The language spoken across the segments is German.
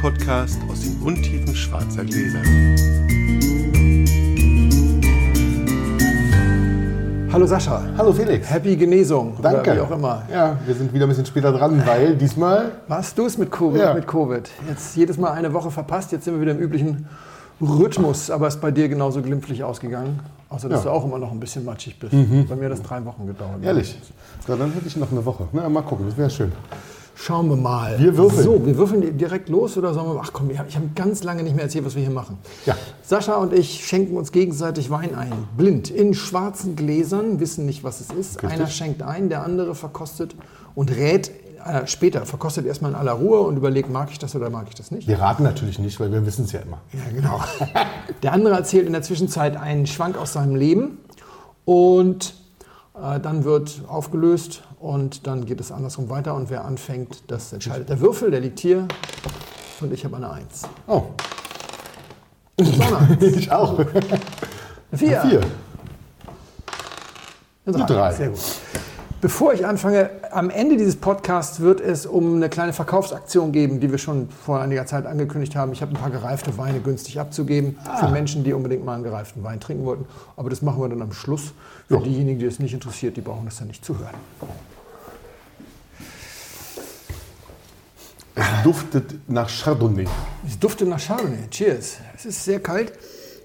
Podcast aus den Untiefen schwarzer Gläser. Hallo Sascha. Hallo Felix. Happy Genesung. Danke. Oder wie auch immer. Ja, wir sind wieder ein bisschen später dran, weil diesmal. Was du es mit Covid, Ja. mit Covid? Jetzt jedes Mal eine Woche verpasst. Jetzt sind wir wieder im üblichen Rhythmus. Aber ist bei dir genauso glimpflich ausgegangen. Außer dass Ja. du auch immer noch ein bisschen matschig bist. Bei mir hat das drei Wochen gedauert. Ehrlich. So, dann hätte ich noch eine Woche. Na, mal gucken, das wäre schön. Schauen wir mal. Wir würfeln. So, wir würfeln direkt los oder sollen wir. Ach komm, ich habe hab ganz lange nicht mehr erzählt, was wir hier machen. Ja. Sascha und ich schenken uns gegenseitig Wein ein. Blind. In schwarzen Gläsern, wissen nicht, was es ist. Richtig. Einer schenkt ein, der andere verkostet und rät äh, später. Verkostet erstmal in aller Ruhe und überlegt, mag ich das oder mag ich das nicht. Wir raten natürlich nicht, weil wir wissen es ja immer. Ja, genau. Der andere erzählt in der Zwischenzeit einen Schwank aus seinem Leben und äh, dann wird aufgelöst und dann geht es andersrum weiter und wer anfängt, das entscheidet. Der Würfel, der liegt hier und ich habe eine Eins. Oh, Donner. ich auch. Eine Vier. Vier. Eine Eine Drei. Sehr gut. Bevor ich anfange, am Ende dieses Podcasts wird es um eine kleine Verkaufsaktion geben, die wir schon vor einiger Zeit angekündigt haben. Ich habe ein paar gereifte Weine günstig abzugeben für Menschen, die unbedingt mal einen gereiften Wein trinken wollten. Aber das machen wir dann am Schluss. Für Ja. diejenigen, die es nicht interessiert, die brauchen das dann nicht zu hören. Es duftet nach Chardonnay. Es duftet nach Chardonnay. Cheers. Es ist sehr kalt,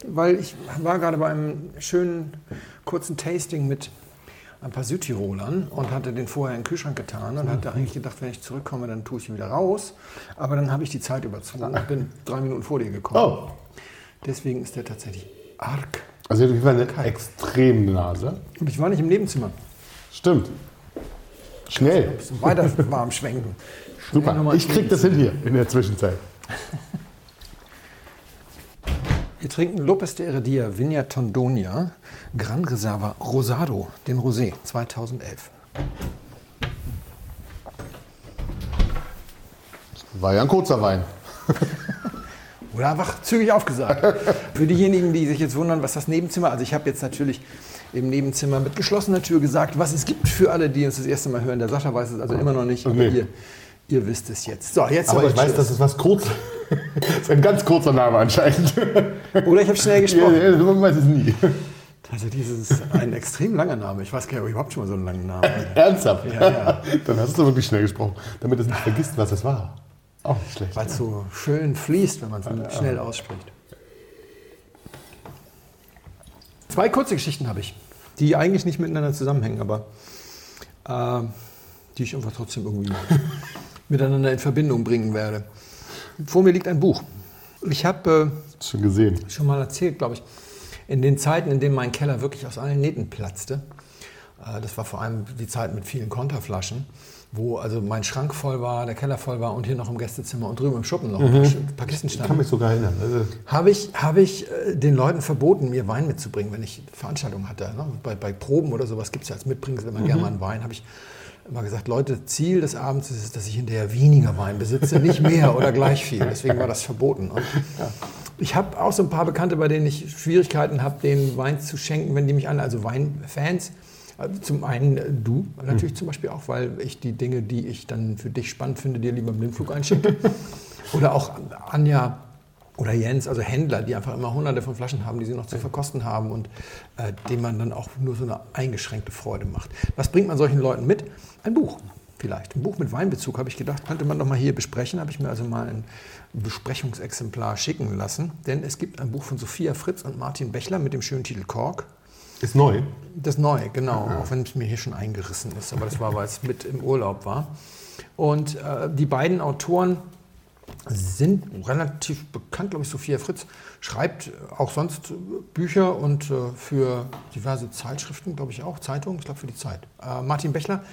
weil ich war gerade bei einem schönen kurzen Tasting mit ein paar Südtirolern und hatte den vorher in den Kühlschrank getan und hatte eigentlich gedacht, wenn ich zurückkomme, dann tue ich ihn wieder raus. Aber dann habe ich die Zeit überzogen und bin drei Minuten vor dir gekommen. Oh. Deswegen ist der tatsächlich arg. Also jeden Fall eine extreme Nase. Und ich war nicht im Nebenzimmer. Stimmt. Schnell. Weiter warm schwenken. Super. Ich krieg das hin hier in der Zwischenzeit. Wir trinken Lopez de Heredia Vigna Tondonia Gran Reserva Rosado, den Rosé 2011. War ja ein kurzer Wein. Oder einfach zügig aufgesagt. Für diejenigen, die sich jetzt wundern, was das Nebenzimmer, also ich habe jetzt natürlich im Nebenzimmer mit geschlossener Tür gesagt, was es gibt für alle, die uns das erste Mal hören. Der Sascha weiß es also immer noch nicht, Nee. ihr, ihr wisst es jetzt. So, jetzt Aber ich weiß, Cheers. das ist was kurz. das ist ein ganz kurzer Name anscheinend. Oder ich habe schnell Ja, gesprochen. ja, man weiß es nie. Also dieses ist ein extrem langer Name. Ich weiß gar nicht, ob ich überhaupt schon mal so einen langen Namen hatte. Ernsthaft? Ja, ja. Dann hast du wirklich schnell gesprochen, damit es nicht vergisst, was es war. Auch nicht schlecht. Weil es so schön fließt, wenn man es schnell ausspricht. Zwei kurze Geschichten habe ich, die eigentlich nicht miteinander zusammenhängen, aber äh, die ich einfach trotzdem irgendwie miteinander in Verbindung bringen werde. Vor mir liegt ein Buch. Ich habe Schon gesehen. äh, schon mal erzählt, glaube ich, in den Zeiten, in denen mein Keller wirklich aus allen Nähten platzte. Äh, das war vor allem die Zeit mit vielen Konterflaschen, wo also mein Schrank voll war, der Keller voll war und hier noch im Gästezimmer und drüben im Schuppen noch ein paar Sch- ein paar Kisten Ich kann standen. mich sogar erinnern. Also, Habe ich, habe ich äh, den Leuten verboten, mir Wein mitzubringen, wenn ich Veranstaltungen hatte. Ne? Bei, bei Proben oder sowas gibt es ja als Mitbringsel immer gerne mal einen Wein. Habe ich immer gesagt, Leute, Ziel des Abends ist es, dass ich hinterher weniger Wein besitze, nicht mehr oder gleich viel. Deswegen war das verboten. Und ich habe auch so ein paar Bekannte, bei denen ich Schwierigkeiten habe, denen Wein zu schenken, wenn die mich an, also Weinfans. Also Zum einen äh, du natürlich zum Beispiel auch, weil ich die Dinge, die ich dann für dich spannend finde, dir lieber im Blindflug einschicke. Oder auch Anja oder Jens, also Händler, die einfach immer hunderte von Flaschen haben, die sie noch zu verkosten haben und äh, denen man dann auch nur so eine eingeschränkte Freude macht. Was bringt man solchen Leuten mit? Ein Buch vielleicht. Ein Buch mit Weinbezug, habe ich gedacht, könnte man doch mal hier besprechen. Habe ich mir also mal ein Besprechungsexemplar schicken lassen. Denn es gibt ein Buch von Sophia Fritz und Martin Bechler mit dem schönen Titel Kork. ist neu. Das Neue, genau. Auch wenn es mir hier schon eingerissen ist. Aber das war, weil es mit im Urlaub war. Und äh, die beiden Autoren sind relativ bekannt, glaube ich. Sophia Fritz schreibt auch sonst Bücher und äh, für diverse Zeitschriften, glaube ich auch, Zeitungen, ich glaube für die Zeit. Äh, Martin Bechler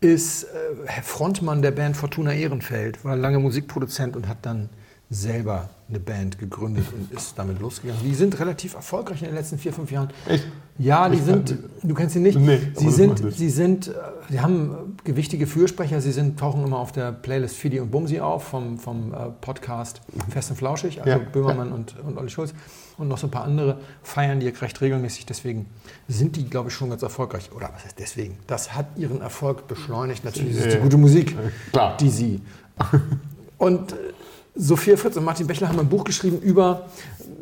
ist äh, Frontmann der Band Fortuna Ehrenfeld, war lange Musikproduzent und hat dann selber eine Band gegründet und ist damit losgegangen. Die sind relativ erfolgreich in den letzten vier, fünf Jahren. Echt? Ja, die Ich sind, du kennst sie nicht. Nee, sie sind, sie sind, äh, sie haben äh, gewichtige Fürsprecher. Sie sind, tauchen immer auf der Playlist Fidi und Bumsi auf vom, vom äh, Podcast Fest und Flauschig, also Ja, Böhmermann und, und Olli Schulz und noch so ein paar andere feiern die recht regelmäßig. Deswegen sind die, glaube ich, schon ganz erfolgreich. Oder was heißt deswegen? Das hat ihren Erfolg beschleunigt. Natürlich ist es die Ja. gute Musik, Klar. die sie. Und Sophia Fritz und Martin Bechler haben ein Buch geschrieben über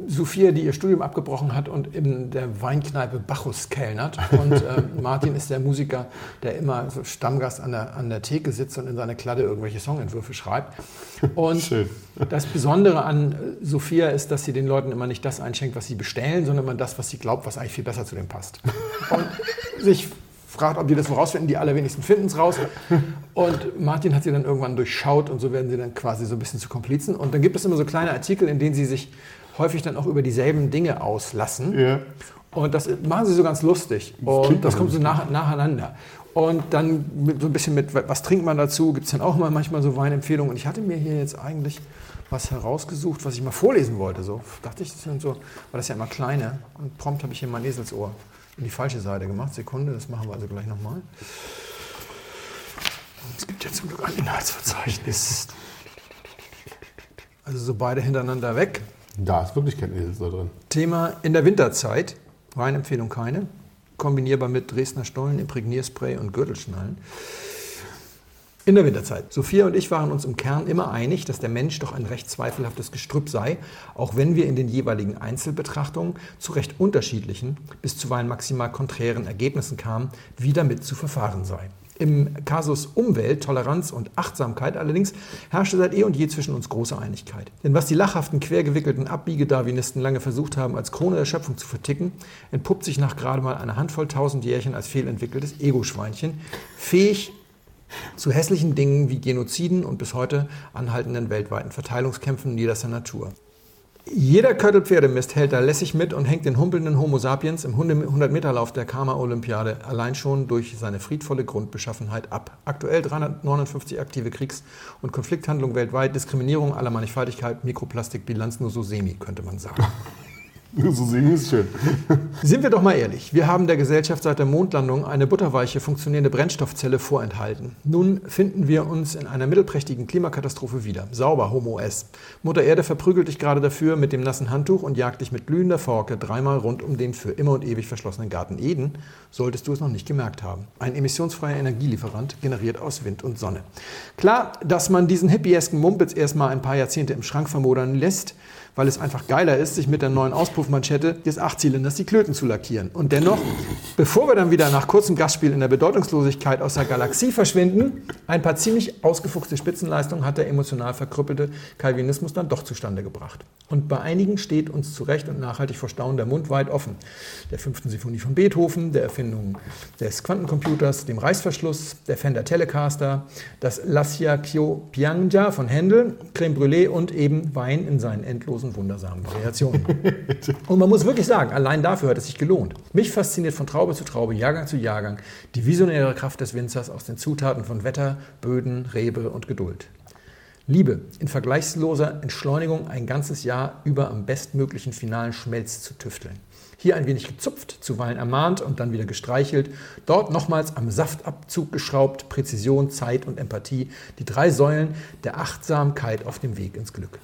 Sophia, die ihr Studium abgebrochen hat und in der Weinkneipe Bacchus kellnert. Und äh, Martin ist der Musiker, der immer so Stammgast an der, an der Theke sitzt und in seine Kladde irgendwelche Songentwürfe schreibt. Und Schön. das Besondere an äh, Sophia ist, dass sie den Leuten immer nicht das einschenkt, was sie bestellen, sondern immer das, was sie glaubt, was eigentlich viel besser zu dem passt. Und sich fragt, ob die das vorausfinden, die allerwenigsten finden es raus. Und Martin hat sie dann irgendwann durchschaut und so werden sie dann quasi so ein bisschen zu Komplizen. Und dann gibt es immer so kleine Artikel, in denen sie sich häufig dann auch über dieselben Dinge auslassen. Ja. Und das machen sie so ganz lustig. Und das auch kommt so nach, nacheinander. Und dann so ein bisschen mit, was trinkt man dazu, gibt es dann auch mal manchmal so Weinempfehlungen. Und ich hatte mir hier jetzt eigentlich was herausgesucht, was ich mal vorlesen wollte. So dachte ich, das sind so, weil das ja immer kleine. Und prompt habe ich hier mein Eselsohr in die falsche Seite gemacht. Sekunde, das machen wir also gleich nochmal. Es gibt ja zum Glück ein Inhaltsverzeichnis. Also so beide hintereinander weg. Da ist wirklich kein Esel drin. Thema in der Winterzeit. Weinempfehlung keine. Kombinierbar mit Dresdner Stollen, Imprägnierspray und Gürtelschnallen. In der Winterzeit. Sophia und ich waren uns im Kern immer einig, dass der Mensch doch ein recht zweifelhaftes Gestrüpp sei, auch wenn wir in den jeweiligen Einzelbetrachtungen zu recht unterschiedlichen, bis zuweilen maximal konträren Ergebnissen kamen, wie damit zu verfahren sei. Im Kasus Umwelt, Toleranz und Achtsamkeit allerdings herrschte seit eh und je zwischen uns große Einigkeit. Denn was die lachhaften, quergewickelten Abbiegedarwinisten lange versucht haben, als Krone der Schöpfung zu verticken, entpuppt sich nach gerade mal einer Handvoll tausend Jährchen als fehlentwickeltes Ego-Schweinchen, fähig zu hässlichen Dingen wie Genoziden und bis heute anhaltenden weltweiten Verteilungskämpfen niederster Natur. Jeder Köttelpferdemist hält da lässig mit und hängt den humpelnden Homo sapiens im 100-Meter-Lauf der Karma-Olympiade allein schon durch seine friedvolle Grundbeschaffenheit ab. Aktuell 359 aktive Kriegs- und Konflikthandlungen weltweit, Diskriminierung aller Mannigfaltigkeit, Mikroplastikbilanz nur so semi, könnte man sagen. So sehen ist schön. Sind wir doch mal ehrlich, wir haben der Gesellschaft seit der Mondlandung eine butterweiche, funktionierende Brennstoffzelle vorenthalten. Nun finden wir uns in einer mittelprächtigen Klimakatastrophe wieder. Sauber, Homo S. Mutter Erde verprügelt dich gerade dafür mit dem nassen Handtuch und jagt dich mit glühender Forke dreimal rund um den für immer und ewig verschlossenen Garten Eden, solltest du es noch nicht gemerkt haben. Ein emissionsfreier Energielieferant generiert aus Wind und Sonne. Klar, dass man diesen hippiesken Mumpitz erstmal ein paar Jahrzehnte im Schrank vermodern lässt, weil es einfach geiler ist, sich mit der neuen Auspuffmanschette des Achtzylinders die Klöten zu lackieren. Und dennoch, bevor wir dann wieder nach kurzem Gastspiel in der Bedeutungslosigkeit aus der Galaxie verschwinden, ein paar ziemlich ausgefuchste Spitzenleistungen hat der emotional verkrüppelte Calvinismus dann doch zustande gebracht. Und bei einigen steht uns zu Recht und nachhaltig vor Staunen der Mund weit offen. Der fünften Sinfonie von Beethoven, der Erfindung des Quantencomputers, dem Reißverschluss, der Fender Telecaster, das Lascia Kyo Pianga von Händel, Creme Brûlée und eben Wein in seinen endlosen, wundersamen Variationen. und man muss wirklich sagen, allein dafür hat es sich gelohnt. Mich fasziniert von Traube zu Traube, Jahrgang zu Jahrgang die visionäre Kraft des Winzers aus den Zutaten von Wetter, Böden, Rebe und Geduld. Liebe, in vergleichsloser Entschleunigung ein ganzes Jahr über am bestmöglichen finalen Schmelz zu tüfteln. Hier ein wenig gezupft, zuweilen ermahnt und dann wieder gestreichelt. Dort nochmals am Saftabzug geschraubt, Präzision, Zeit und Empathie, die drei Säulen der Achtsamkeit auf dem Weg ins Glück.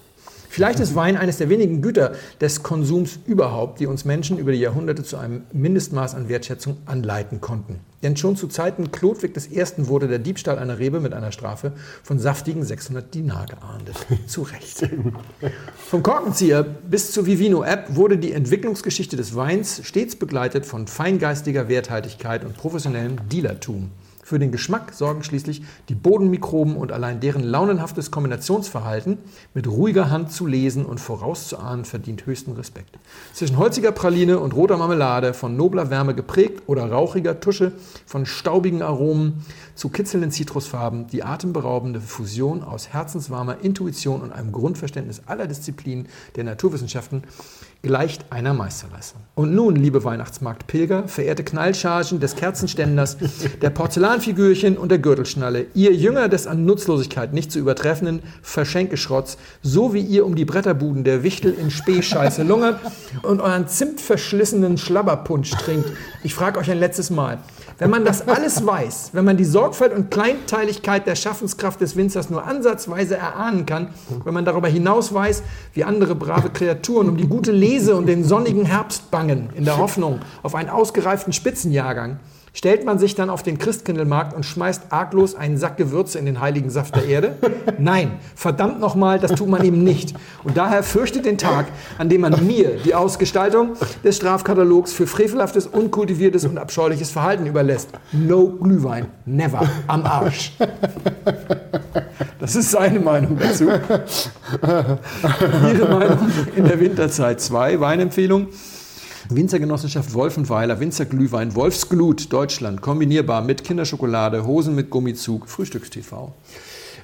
Vielleicht ist Wein eines der wenigen Güter des Konsums überhaupt, die uns Menschen über die Jahrhunderte zu einem Mindestmaß an Wertschätzung anleiten konnten. Denn schon zu Zeiten Chlodwig I. wurde der Diebstahl einer Rebe mit einer Strafe von saftigen 600 Dinar geahndet. Zu Recht. Vom Korkenzieher bis zur Vivino-App wurde die Entwicklungsgeschichte des Weins stets begleitet von feingeistiger Werthaltigkeit und professionellem Dealertum. Für den Geschmack sorgen schließlich die Bodenmikroben und allein deren launenhaftes Kombinationsverhalten mit ruhiger Hand zu lesen und vorauszuahnen verdient höchsten Respekt. Zwischen holziger Praline und roter Marmelade, von nobler Wärme geprägt oder rauchiger Tusche, von staubigen Aromen zu kitzelnden Zitrusfarben, die atemberaubende Fusion aus herzenswarmer Intuition und einem Grundverständnis aller Disziplinen der Naturwissenschaften gleicht einer Meisterleistung. Und nun, liebe Weihnachtsmarktpilger, verehrte Knallchargen des Kerzenständers, der Porzellanfigürchen und der Gürtelschnalle, ihr Jünger des an Nutzlosigkeit nicht zu übertreffenden Verschenkeschrotz, so wie ihr um die Bretterbuden der Wichtel in Spähscheiße lungert und euren zimtverschlissenen Schlabberpunsch trinkt. Ich frage euch ein letztes Mal, Wenn man das alles weiß, wenn man die Sorgfalt und Kleinteiligkeit der Schaffenskraft des Winzers nur ansatzweise erahnen kann, wenn man darüber hinaus weiß, wie andere brave Kreaturen um die gute Lese und den sonnigen Herbst bangen, in der Hoffnung auf einen ausgereiften Spitzenjahrgang, Stellt man sich dann auf den Christkindlmarkt und schmeißt arglos einen Sack Gewürze in den heiligen Saft der Erde? Nein, verdammt nochmal, das tut man eben nicht. Und daher fürchtet den Tag, an dem man mir die Ausgestaltung des Strafkatalogs für frevelhaftes, unkultiviertes und abscheuliches Verhalten überlässt. No Glühwein, never, am Arsch. Das ist seine Meinung dazu. Ihre Meinung in der Winterzeit 2, Weinempfehlung. Winzergenossenschaft Wolfenweiler, Winzerglühwein, Wolfsglut, Deutschland, kombinierbar mit Kinderschokolade, Hosen mit Gummizug, Frühstückstv.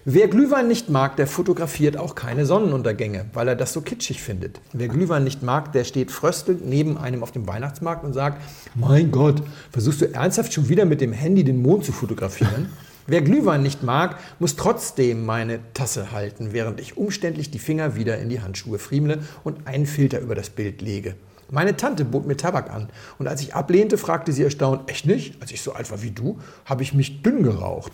Wer Glühwein nicht mag, der fotografiert auch keine Sonnenuntergänge, weil er das so kitschig findet. Wer Glühwein nicht mag, der steht fröstelnd neben einem auf dem Weihnachtsmarkt und sagt, mein Gott, versuchst du ernsthaft schon wieder mit dem Handy den Mond zu fotografieren? Wer Glühwein nicht mag, muss trotzdem meine Tasse halten, während ich umständlich die Finger wieder in die Handschuhe friemle und einen Filter über das Bild lege. Meine Tante bot mir Tabak an und als ich ablehnte, fragte sie erstaunt, echt nicht? Als ich so alt war wie du, habe ich mich dünn geraucht.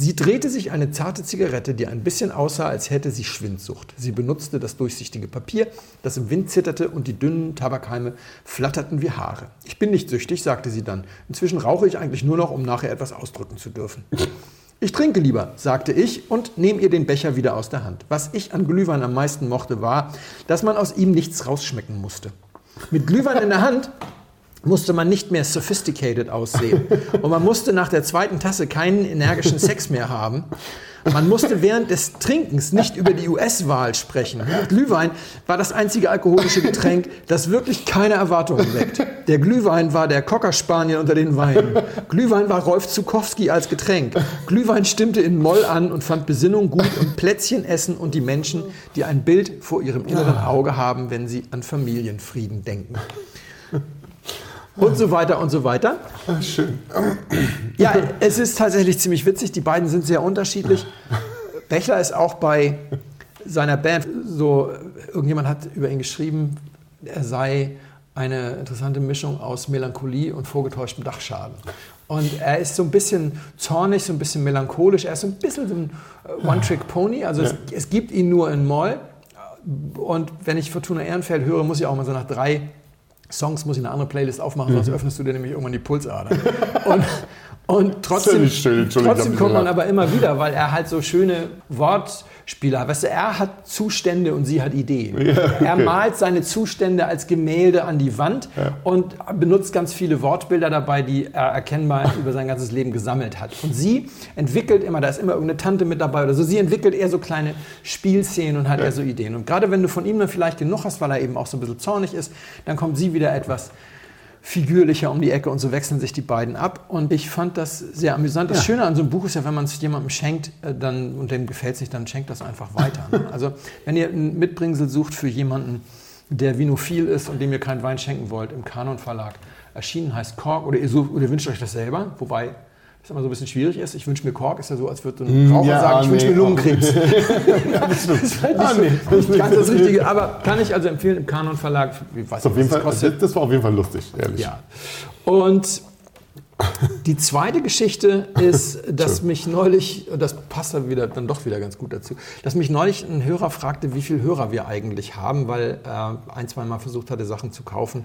Sie drehte sich eine zarte Zigarette, die ein bisschen aussah, als hätte sie Schwindsucht. Sie benutzte das durchsichtige Papier, das im Wind zitterte und die dünnen Tabakheime flatterten wie Haare. Ich bin nicht süchtig, sagte sie dann. Inzwischen rauche ich eigentlich nur noch, um nachher etwas ausdrücken zu dürfen. Ich trinke lieber, sagte ich und nehme ihr den Becher wieder aus der Hand. Was ich an Glühwein am meisten mochte, war, dass man aus ihm nichts rausschmecken musste. Mit Glühwein in der Hand musste man nicht mehr sophisticated aussehen. Und man musste nach der zweiten Tasse keinen energischen Sex mehr haben. Man musste während des Trinkens nicht über die US-Wahl sprechen. Glühwein war das einzige alkoholische Getränk, das wirklich keine Erwartungen weckt. Der Glühwein war der Cocker Spaniel unter den Weinen. Glühwein war Rolf Zukowski als Getränk. Glühwein stimmte in Moll an und fand Besinnung gut und Plätzchen essen und die Menschen, die ein Bild vor ihrem inneren Auge haben, wenn sie an Familienfrieden denken und so weiter und so weiter. Ach, schön. Ja, es ist tatsächlich ziemlich witzig. Die beiden sind sehr unterschiedlich. Bechler ist auch bei seiner Band so, irgendjemand hat über ihn geschrieben, er sei eine interessante Mischung aus Melancholie und vorgetäuschtem Dachschaden. Und er ist so ein bisschen zornig, so ein bisschen melancholisch, er ist so ein bisschen so ein äh, One-Trick-Pony. Also ja. es, es, gibt ihn nur in Moll. Und wenn ich Fortuna Ehrenfeld höre, muss ich auch mal so nach drei Songs muss ich eine andere Playlist aufmachen, sonst mhm. öffnest du dir nämlich irgendwann die Pulsader. Und, und trotzdem, trotzdem kommt man aber immer wieder, weil er halt so schöne Wort Spieler. Weißt du, er hat Zustände und sie hat Ideen. Ja, okay. Er malt seine Zustände als Gemälde an die Wand ja. und benutzt ganz viele Wortbilder dabei, die er erkennbar über sein ganzes Leben gesammelt hat. Und sie entwickelt immer, da ist immer irgendeine Tante mit dabei oder so, sie entwickelt eher so kleine Spielszenen und hat ja. eher so Ideen. Und gerade wenn du von ihm dann vielleicht genug hast, weil er eben auch so ein bisschen zornig ist, dann kommt sie wieder etwas figürlicher um die Ecke und so wechseln sich die beiden ab. Und ich fand das sehr amüsant. Das ja. Schöne an so einem Buch ist ja, wenn man es jemandem schenkt äh, dann, und dem gefällt sich, dann schenkt das einfach weiter. Ne? Also wenn ihr ein Mitbringsel sucht für jemanden, der vinophil ist und dem ihr keinen Wein schenken wollt, im Kanon Verlag erschienen heißt Kork, oder ihr, sucht, oder ihr wünscht euch das selber, wobei das immer so ein bisschen schwierig ist. Ich wünsche mir Kork, ist ja so, als würde ein mm, Raucher ja, sagen, ich nee, wünsche mir Lungenkrebs. das ist halt nicht, ah, nee, nicht ganz das Richtige, aber kann ich also empfehlen im Kanon Verlag. Ich weiß nicht, Fall, kostet. Das war auf jeden Fall lustig, ehrlich. Ja. Und die zweite Geschichte ist, dass mich neulich, das passt dann, wieder, dann doch wieder ganz gut dazu, dass mich neulich ein Hörer fragte, wie viele Hörer wir eigentlich haben, weil er ein, zwei Mal versucht hatte, Sachen zu kaufen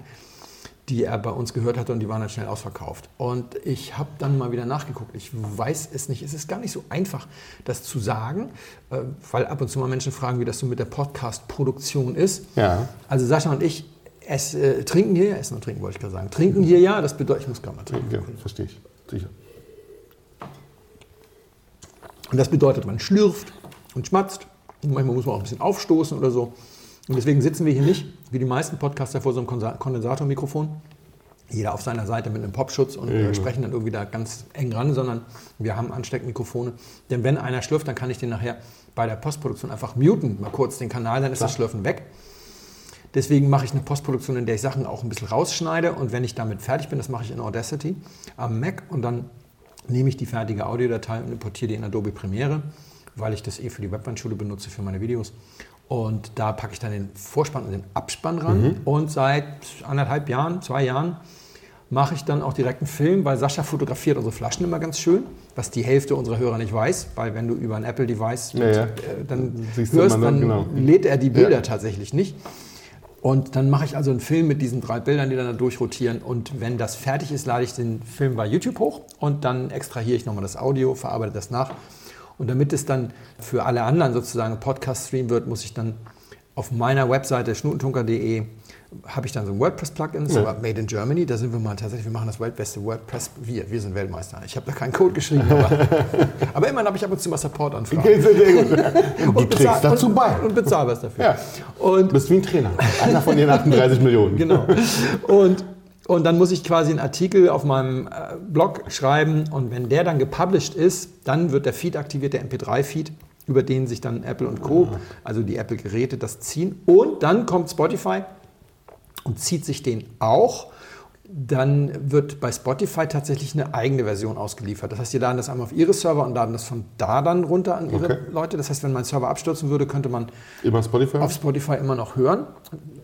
die er bei uns gehört hatte und die waren dann schnell ausverkauft. Und ich habe dann mal wieder nachgeguckt. Ich weiß es nicht. Es ist gar nicht so einfach, das zu sagen, äh, weil ab und zu mal Menschen fragen, wie das so mit der Podcast-Produktion ist. Ja. Also Sascha und ich es, äh, trinken hier ja, essen und trinken wollte ich gerade sagen. Trinken hier ja, das bedeutet, ich muss gerade mal trinken. Ja, verstehe ich. Sicher. Und das bedeutet, man schlürft und schmatzt. Und manchmal muss man auch ein bisschen aufstoßen oder so. Und deswegen sitzen wir hier nicht, wie die meisten Podcaster, vor so einem Kondensatormikrofon. Jeder auf seiner Seite mit einem Popschutz und äh, sprechen dann irgendwie da ganz eng ran, sondern wir haben Ansteckmikrofone. Denn wenn einer schlürft, dann kann ich den nachher bei der Postproduktion einfach muten, mal kurz den Kanal, dann ist Klar. das Schlürfen weg. Deswegen mache ich eine Postproduktion, in der ich Sachen auch ein bisschen rausschneide und wenn ich damit fertig bin, das mache ich in Audacity am Mac und dann nehme ich die fertige Audiodatei und importiere die in Adobe Premiere, weil ich das eh für die Webwandschule benutze, für meine Videos und da packe ich dann den Vorspann und den Abspann ran. Mhm. Und seit anderthalb Jahren, zwei Jahren mache ich dann auch direkt einen Film, weil Sascha fotografiert unsere Flaschen immer ganz schön, was die Hälfte unserer Hörer nicht weiß, weil wenn du über ein Apple-Device Ja, ja. äh, dann Siehst hörst, immer, ne? dann Genau. lädt er die Bilder Ja. tatsächlich nicht. Und dann mache ich also einen Film mit diesen drei Bildern, die dann da durchrotieren. Und wenn das fertig ist, lade ich den Film bei YouTube hoch und dann extrahiere ich nochmal das Audio, verarbeite das nach. Und damit es dann für alle anderen sozusagen Podcast-Stream wird, muss ich dann auf meiner Webseite schnutentunker.de habe ich dann so ein WordPress-Plugin, so Ja. Made in Germany. Da sind wir mal tatsächlich, wir machen das weltbeste WordPress. Wir, wir sind Weltmeister. Ich habe da keinen Code geschrieben, aber, aber immerhin habe ich ab und zu mal Support-Anfragen. Und trägst bezahl- dazu und, bei. Und bezahl was dafür. Ja. Und Du bist wie ein Trainer. Einer von den 38 Millionen. Genau. Und, und dann muss ich quasi einen Artikel auf meinem äh, Blog schreiben und wenn der dann gepublished ist, dann wird der Feed aktiviert, der MP3-Feed, über den sich dann Apple und Co., also die Apple-Geräte, das ziehen. Und dann kommt Spotify und zieht sich den auch. Dann wird bei Spotify tatsächlich eine eigene Version ausgeliefert. Das heißt, die laden das einmal auf ihre Server und laden das von da dann runter an ihre Okay. Leute. Das heißt, wenn mein Server abstürzen würde, könnte man Spotify? auf Spotify immer noch hören.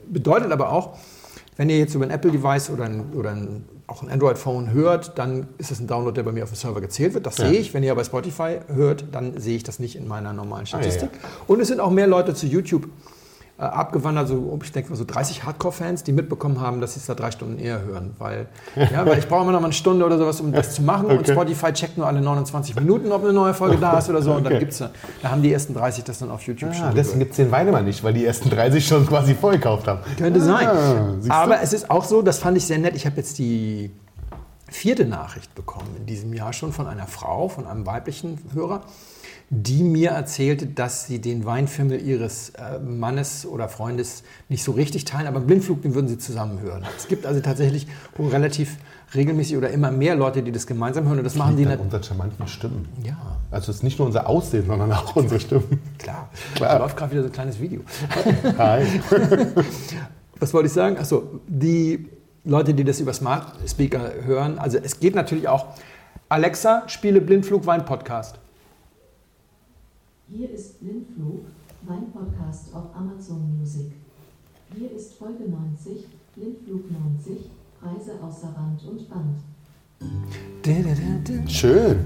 Bedeutet aber auch, wenn ihr jetzt über ein Apple-Device oder, ein, oder ein, auch ein Android-Phone hört, dann ist es ein Download, der bei mir auf dem Server gezählt wird. Das Ja. sehe ich. Wenn ihr bei Spotify hört, dann sehe ich das nicht in meiner normalen Ah, ja, Statistik. ja. Und es sind auch mehr Leute zu YouTube äh, abgewandert, so ich denke mal so 30 Hardcore-Fans, die mitbekommen haben, dass sie es da drei Stunden eher hören. Weil, ja, weil ich brauche immer noch mal eine Stunde oder sowas, um das zu machen. Und Okay. Spotify checkt nur alle 29 Minuten, ob eine neue Folge da ist oder so. Und dann Okay. gibt's, da da haben die ersten 30 das dann auf YouTube Ah, schon. deswegen gibt es den Weinemann nicht, weil die ersten 30 schon quasi vorgekauft haben. Könnte sein. Ah, siehst du? Aber es ist auch so, das fand ich sehr nett. Ich habe jetzt die vierte Nachricht bekommen in diesem Jahr schon von einer Frau, von einem weiblichen Hörer, die mir erzählte, dass sie den Weinfimmel ihres äh, Mannes oder Freundes nicht so richtig teilen, aber im Blindflug, den würden sie zusammen hören. Es gibt also tatsächlich relativ regelmäßig oder immer mehr Leute, die das gemeinsam hören und das machen die an unseren charmanten Stimmen. Ja, Also es ist nicht nur unser Aussehen, sondern auch unsere Stimmen. klar. Klar. Da läuft gerade wieder so ein kleines Video. Hi. Was wollte ich sagen? Achso, die Leute, die das über Smart Speaker hören, also es geht natürlich auch. Alexa, spiele Blindflug Wein Podcast. Hier ist Blindflug, mein Podcast auf Amazon Music. Hier ist Folge 90, Blindflug 90, Preise außer Rand und Band. Schön.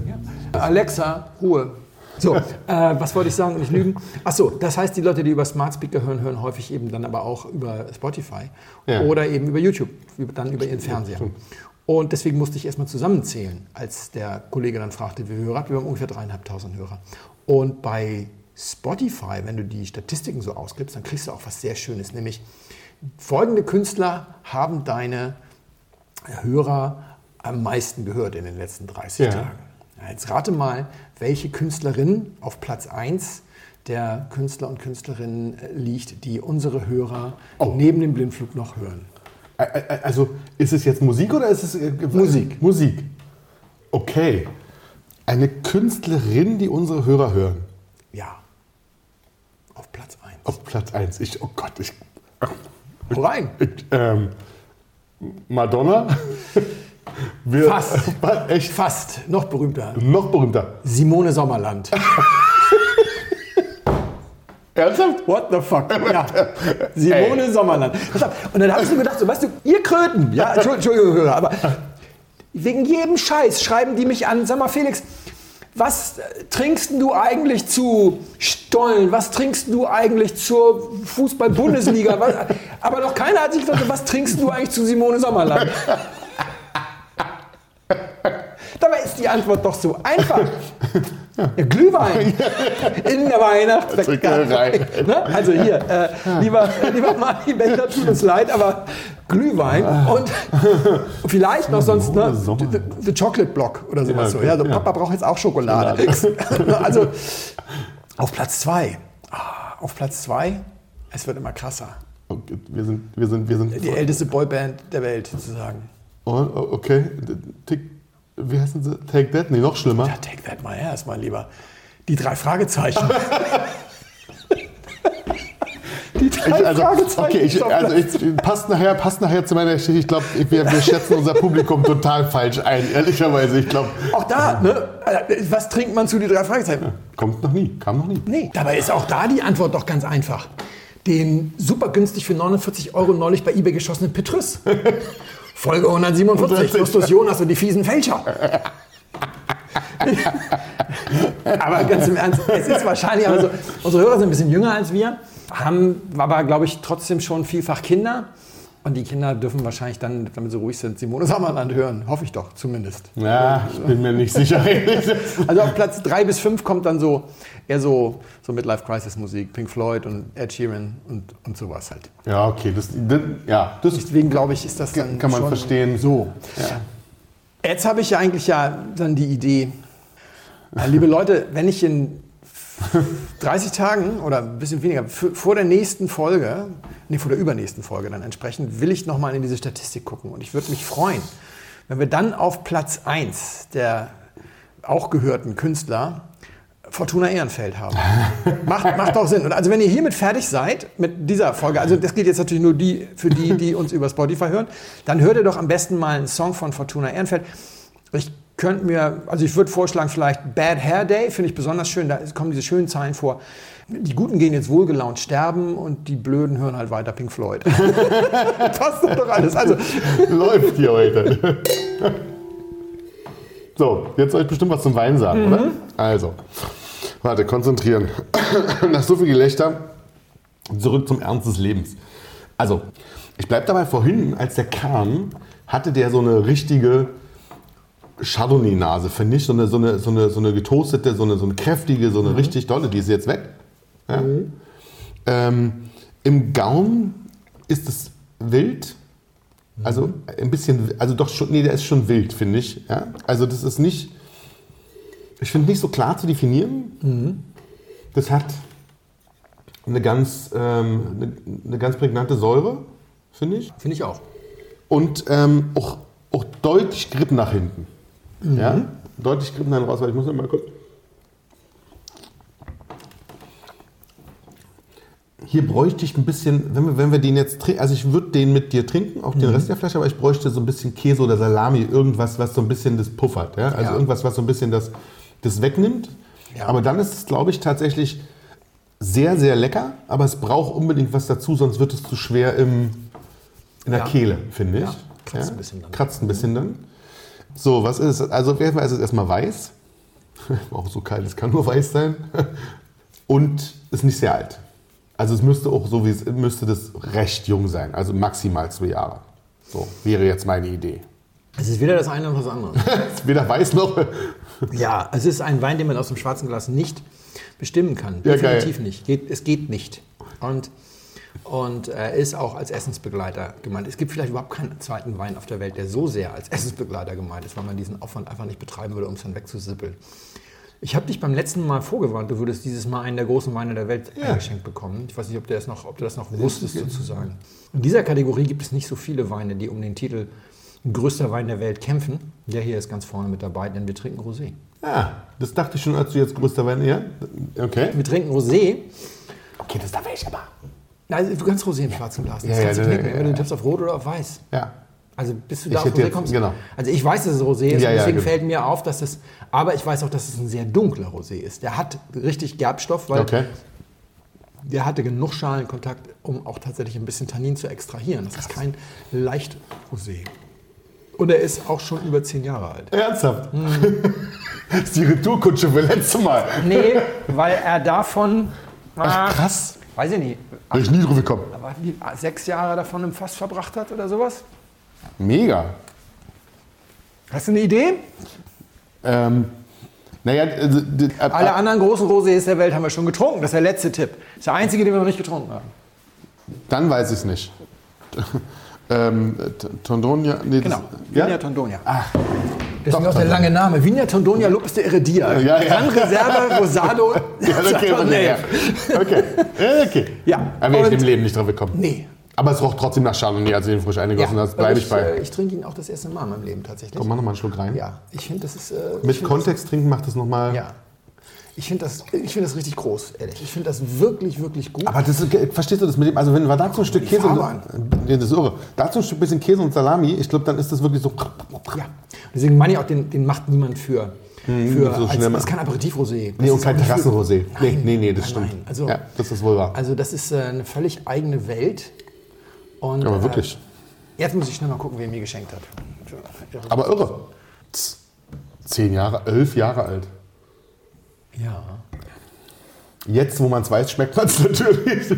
Alexa, Ruhe. So, äh, was wollte ich sagen nicht lügen? Achso, das heißt, die Leute, die über Smart Speaker hören, hören häufig eben dann aber auch über Spotify Ja. oder eben über YouTube, dann über ihren Fernseher. Und deswegen musste ich erstmal zusammenzählen, als der Kollege dann fragte, wie viele Hörer habt ihr? Wir haben ungefähr dreieinhalbtausend Hörer. Und bei Spotify, wenn du die Statistiken so ausgibst, dann kriegst du auch was sehr Schönes, nämlich folgende Künstler haben deine Hörer am meisten gehört in den letzten 30 Ja. Tagen. Jetzt rate mal, welche Künstlerin auf Platz 1 der Künstler und Künstlerinnen äh, liegt, die unsere Hörer Oh. neben dem Blindflug noch hören. Also ist es jetzt Musik oder ist es äh, Musik. Musik. Okay. Eine Künstlerin, die unsere Hörer hören. Ja. Auf Platz 1. Auf Platz 1. Ich, oh Gott, ich. Hau rein. ich ähm, Madonna? Wir, Fast. Was? Echt? Fast. Noch berühmter. Noch berühmter. Simone Sommerland. Ernsthaft? What the fuck? Ja. Simone Sommerland. Pass auf. Und dann habe ich so gedacht, so, weißt du, ihr Kröten, ja, Entschu- Entschuldigung, Hörer, aber wegen jedem Scheiß schreiben die mich an. Sag mal, Felix, was äh, trinkst du eigentlich zu Stollen? Was trinkst du eigentlich zur Fußball-Bundesliga? Aber noch keiner hat sich gefragt, was trinkst du eigentlich zu Simone Sommerland? Dabei ist die Antwort doch so einfach. Ja, Glühwein in der Weihnachtszeit. Ne? Also hier, äh, lieber, lieber Martin Becher, tut uns leid, aber Glühwein und vielleicht noch sonst ne, the, the Chocolate Block oder sowas. Ja, so. okay, Ja, so, ja. Papa braucht jetzt auch Schokolade. also auf Platz zwei. Ah, auf Platz zwei, es wird immer krasser. Okay, wir sind, wir sind, wir sind. Die älteste Boyband der Welt sozusagen. Oh, oh, okay. Tick, wie heißen sie? Take That? Nee, noch schlimmer. Ja, take that my ass, mein Lieber. Die drei Fragezeichen. Die drei Ich, also, Fragezeichen. okay, ich, also ich, passt, nachher, passt nachher zu meiner Geschichte. Ich glaube, wir, wir schätzen unser Publikum total falsch ein, ehrlicherweise. Ich glaube, auch da, ne? Was trinkt man zu die drei Fragezeichen? kommt noch nie, kam noch nie. Nee. Dabei ist auch da die Antwort doch ganz einfach. Den super günstig für 49 Euro neulich bei eBay geschossenen Petrus. Folge 147, Justus Jonas und die fiesen Fälscher. aber ganz im Ernst, es ist wahrscheinlich, also, unsere Hörer sind ein bisschen jünger als wir, haben aber, glaube ich, trotzdem schon vielfach Kinder. Und die Kinder dürfen wahrscheinlich dann, damit sie ruhig sind, Simone Sommerland hören. Hoffe ich doch, zumindest. Ja, ich bin mir nicht sicher. Also auf Platz 3 bis 5 kommt dann so eher so, so Midlife-Crisis-Musik, Pink Floyd und Ed Sheeran und, und sowas halt. ja, okay, das, das, ja, das Deswegen glaube ich, ist das dann kann man verstehen. so. Ja. Jetzt habe ich ja eigentlich ja dann die Idee, liebe Leute, wenn ich in 30 Tagen oder ein bisschen weniger vor der nächsten Folge, nee, vor der übernächsten Folge dann entsprechend, will ich nochmal in diese Statistik gucken. Und ich würde mich freuen, wenn wir dann auf Platz 1 der auch gehörten Künstler Fortuna Ehrenfeld haben. macht, macht doch Sinn. Und also wenn ihr hiermit fertig seid, mit dieser Folge, also das gilt jetzt natürlich nur die, für die, die uns über Spotify hören, dann hört ihr doch am besten mal einen Song von Fortuna Ehrenfeld. Ich könnte mir, also ich würde vorschlagen, vielleicht Bad Hair Day, finde ich besonders schön. Da kommen diese schönen Zeilen vor. Die Guten gehen jetzt wohlgelaunt sterben und die Blöden hören halt weiter Pink Floyd. Passt doch alles. Also, Läuft hier heute. So, jetzt soll ich bestimmt was zum Wein sagen, oder? Also, warte, konzentrieren. Nach so viel Gelächter zurück zum Ernst des Lebens. Also, ich bleibe dabei vorhin, als der kam, hatte der so eine richtige Chardonnay-Nase, finde ich. So eine, so, eine, so, eine, so eine getoastete, so eine, so eine kräftige, so eine richtig tolle, die ist jetzt weg. Ja? Ähm, Im Gaumen ist es wild. Also ein bisschen, also doch schon, nee, der ist schon wild, finde ich. Ja? Also das ist nicht, ich finde nicht so klar zu definieren. Das hat eine ganz, ähm, eine, eine ganz prägnante Säure, finde ich. finde ich auch. Und ähm, auch, auch deutlich Grip nach hinten. Ja? Deutlich hinten raus, weil ich muss mal kurz. Hier bräuchte ich ein bisschen, wenn wir, wenn wir den jetzt trinken, also ich würde den mit dir trinken, auch den Rest der Flasche, aber ich bräuchte so ein bisschen Käse oder Salami, irgendwas, was so ein bisschen das puffert. Ja? Also Ja. irgendwas, was so ein bisschen das, das wegnimmt. Ja. Aber dann ist es, glaube ich, tatsächlich sehr, sehr lecker, aber es braucht unbedingt was dazu, sonst wird es zu schwer im, in der Ja. Kehle, finde ich. Ja, kratzt ein bisschen dann. Kratzt ein bisschen dann. So, was ist es? Also, erstmal ist es erstmal weiß. auch so kalt, es kann nur weiß sein. Und ist nicht sehr alt. Also, es müsste auch so wie es ist, müsste das recht jung sein. Also maximal zwei Jahre. So, wäre jetzt meine Idee. Es ist weder das eine noch das andere. Ist weder weiß noch. Ja, es ist ein Wein, den man aus dem schwarzen Glas nicht bestimmen kann. Ja, Definitiv geil. nicht. Geht, es geht nicht. Und, und er ist auch als Essensbegleiter gemeint. Es gibt vielleicht überhaupt keinen zweiten Wein auf der Welt, der so sehr als Essensbegleiter gemeint ist, weil man diesen Aufwand einfach nicht betreiben würde, um es dann wegzusippeln. Ich habe dich beim letzten Mal vorgewarnt, du würdest dieses Mal einen der großen Weine der Welt Ja. geschenkt bekommen. Ich weiß nicht, ob, der noch, ob du das noch wusstest, sozusagen. In dieser Kategorie gibt es nicht so viele Weine, die um den Titel größter Wein der Welt kämpfen. Der hier ist ganz vorne mit dabei, denn wir trinken Rosé. Ja, das dachte ich schon, als du jetzt größter Wein. Ja, okay. Wir trinken Rosé. Okay, das darf ich aber. Also, du kannst Rosé im schwarzen Glas. Das Ja, ja, kannst du ja, knicken. ja, ja. du tippst auf Rot oder auf Weiß. Ja. Also bis du Ich da auf hätte Rosé jetzt- kommst. genau. Also ich weiß, dass es Rosé ist, Ja, ja, deswegen genau. fällt mir auf, dass es. Aber ich weiß auch, dass es ein sehr dunkler Rosé ist. Der hat richtig Gerbstoff, weil Okay. der hatte genug Schalenkontakt, um auch tatsächlich ein bisschen Tannin zu extrahieren. Das ist kein leicht Rosé. Und er ist auch schon über zehn Jahre alt. Ernsthaft? das ist die Retourkutsche für letztes Mal. Nee, weil er davon. Ach, krass. Weiß ich nicht. Bin ich nie drauf gekommen. Aber wie, sechs Jahre davon im Fass verbracht hat oder sowas? Mega. Hast du eine Idee? Ähm, naja, also, d- ab- Alle anderen großen Rosés der Welt haben wir schon getrunken. Das ist der letzte Tipp. Das ist der einzige, den wir noch nicht getrunken haben. dann weiß ich es nicht. ähm, Tondonia, nee, Genau. Das, ja? Tondonia. Ah, Deswegen auch der lange Name. Vigna Tondonia Lupus de Heredia. Ja, ja. Gran Reserva Rosado. ja, okay, okay, ja. okay. Ja. Ja, Da wäre ich im Leben nicht drauf gekommen. Nee. Aber es roch trotzdem nach Chardonnay, als du den frisch eingegossen hast. Bleibe ich ich, bei. äh, ich trinke ihn auch das erste Mal in meinem Leben tatsächlich. Komm, mach noch mal einen Schluck rein. Ja, ich finde, das ist. Äh, Mit Kontext trinken macht das nochmal. Ja. Ich finde das, ich find das richtig groß, ehrlich. Ich finde das wirklich, wirklich gut. Aber das ist, verstehst du das mit dem, also wenn wir dazu ein Stück Käse und, nee, das ist irre. Dazu ein Stück bisschen Käse und Salami, ich glaube, dann ist das wirklich so. ja. Deswegen meine ich auch, den, den macht niemand für. für so als, schnell mal- das ist kein Aperitif-Rosé. Nee, und kein Terrassenrosé. Nee, nee, nee, das nein, stimmt. nein. Also, ja, das ist wohl wahr. Also das ist äh, eine völlig eigene Welt. Und, Aber äh, wirklich. Jetzt muss ich schnell mal gucken, wer mir geschenkt hat. Aber irre. Zehn Jahre, elf Jahre alt. Ja. Jetzt, wo man es weiß, schmeckt man es natürlich.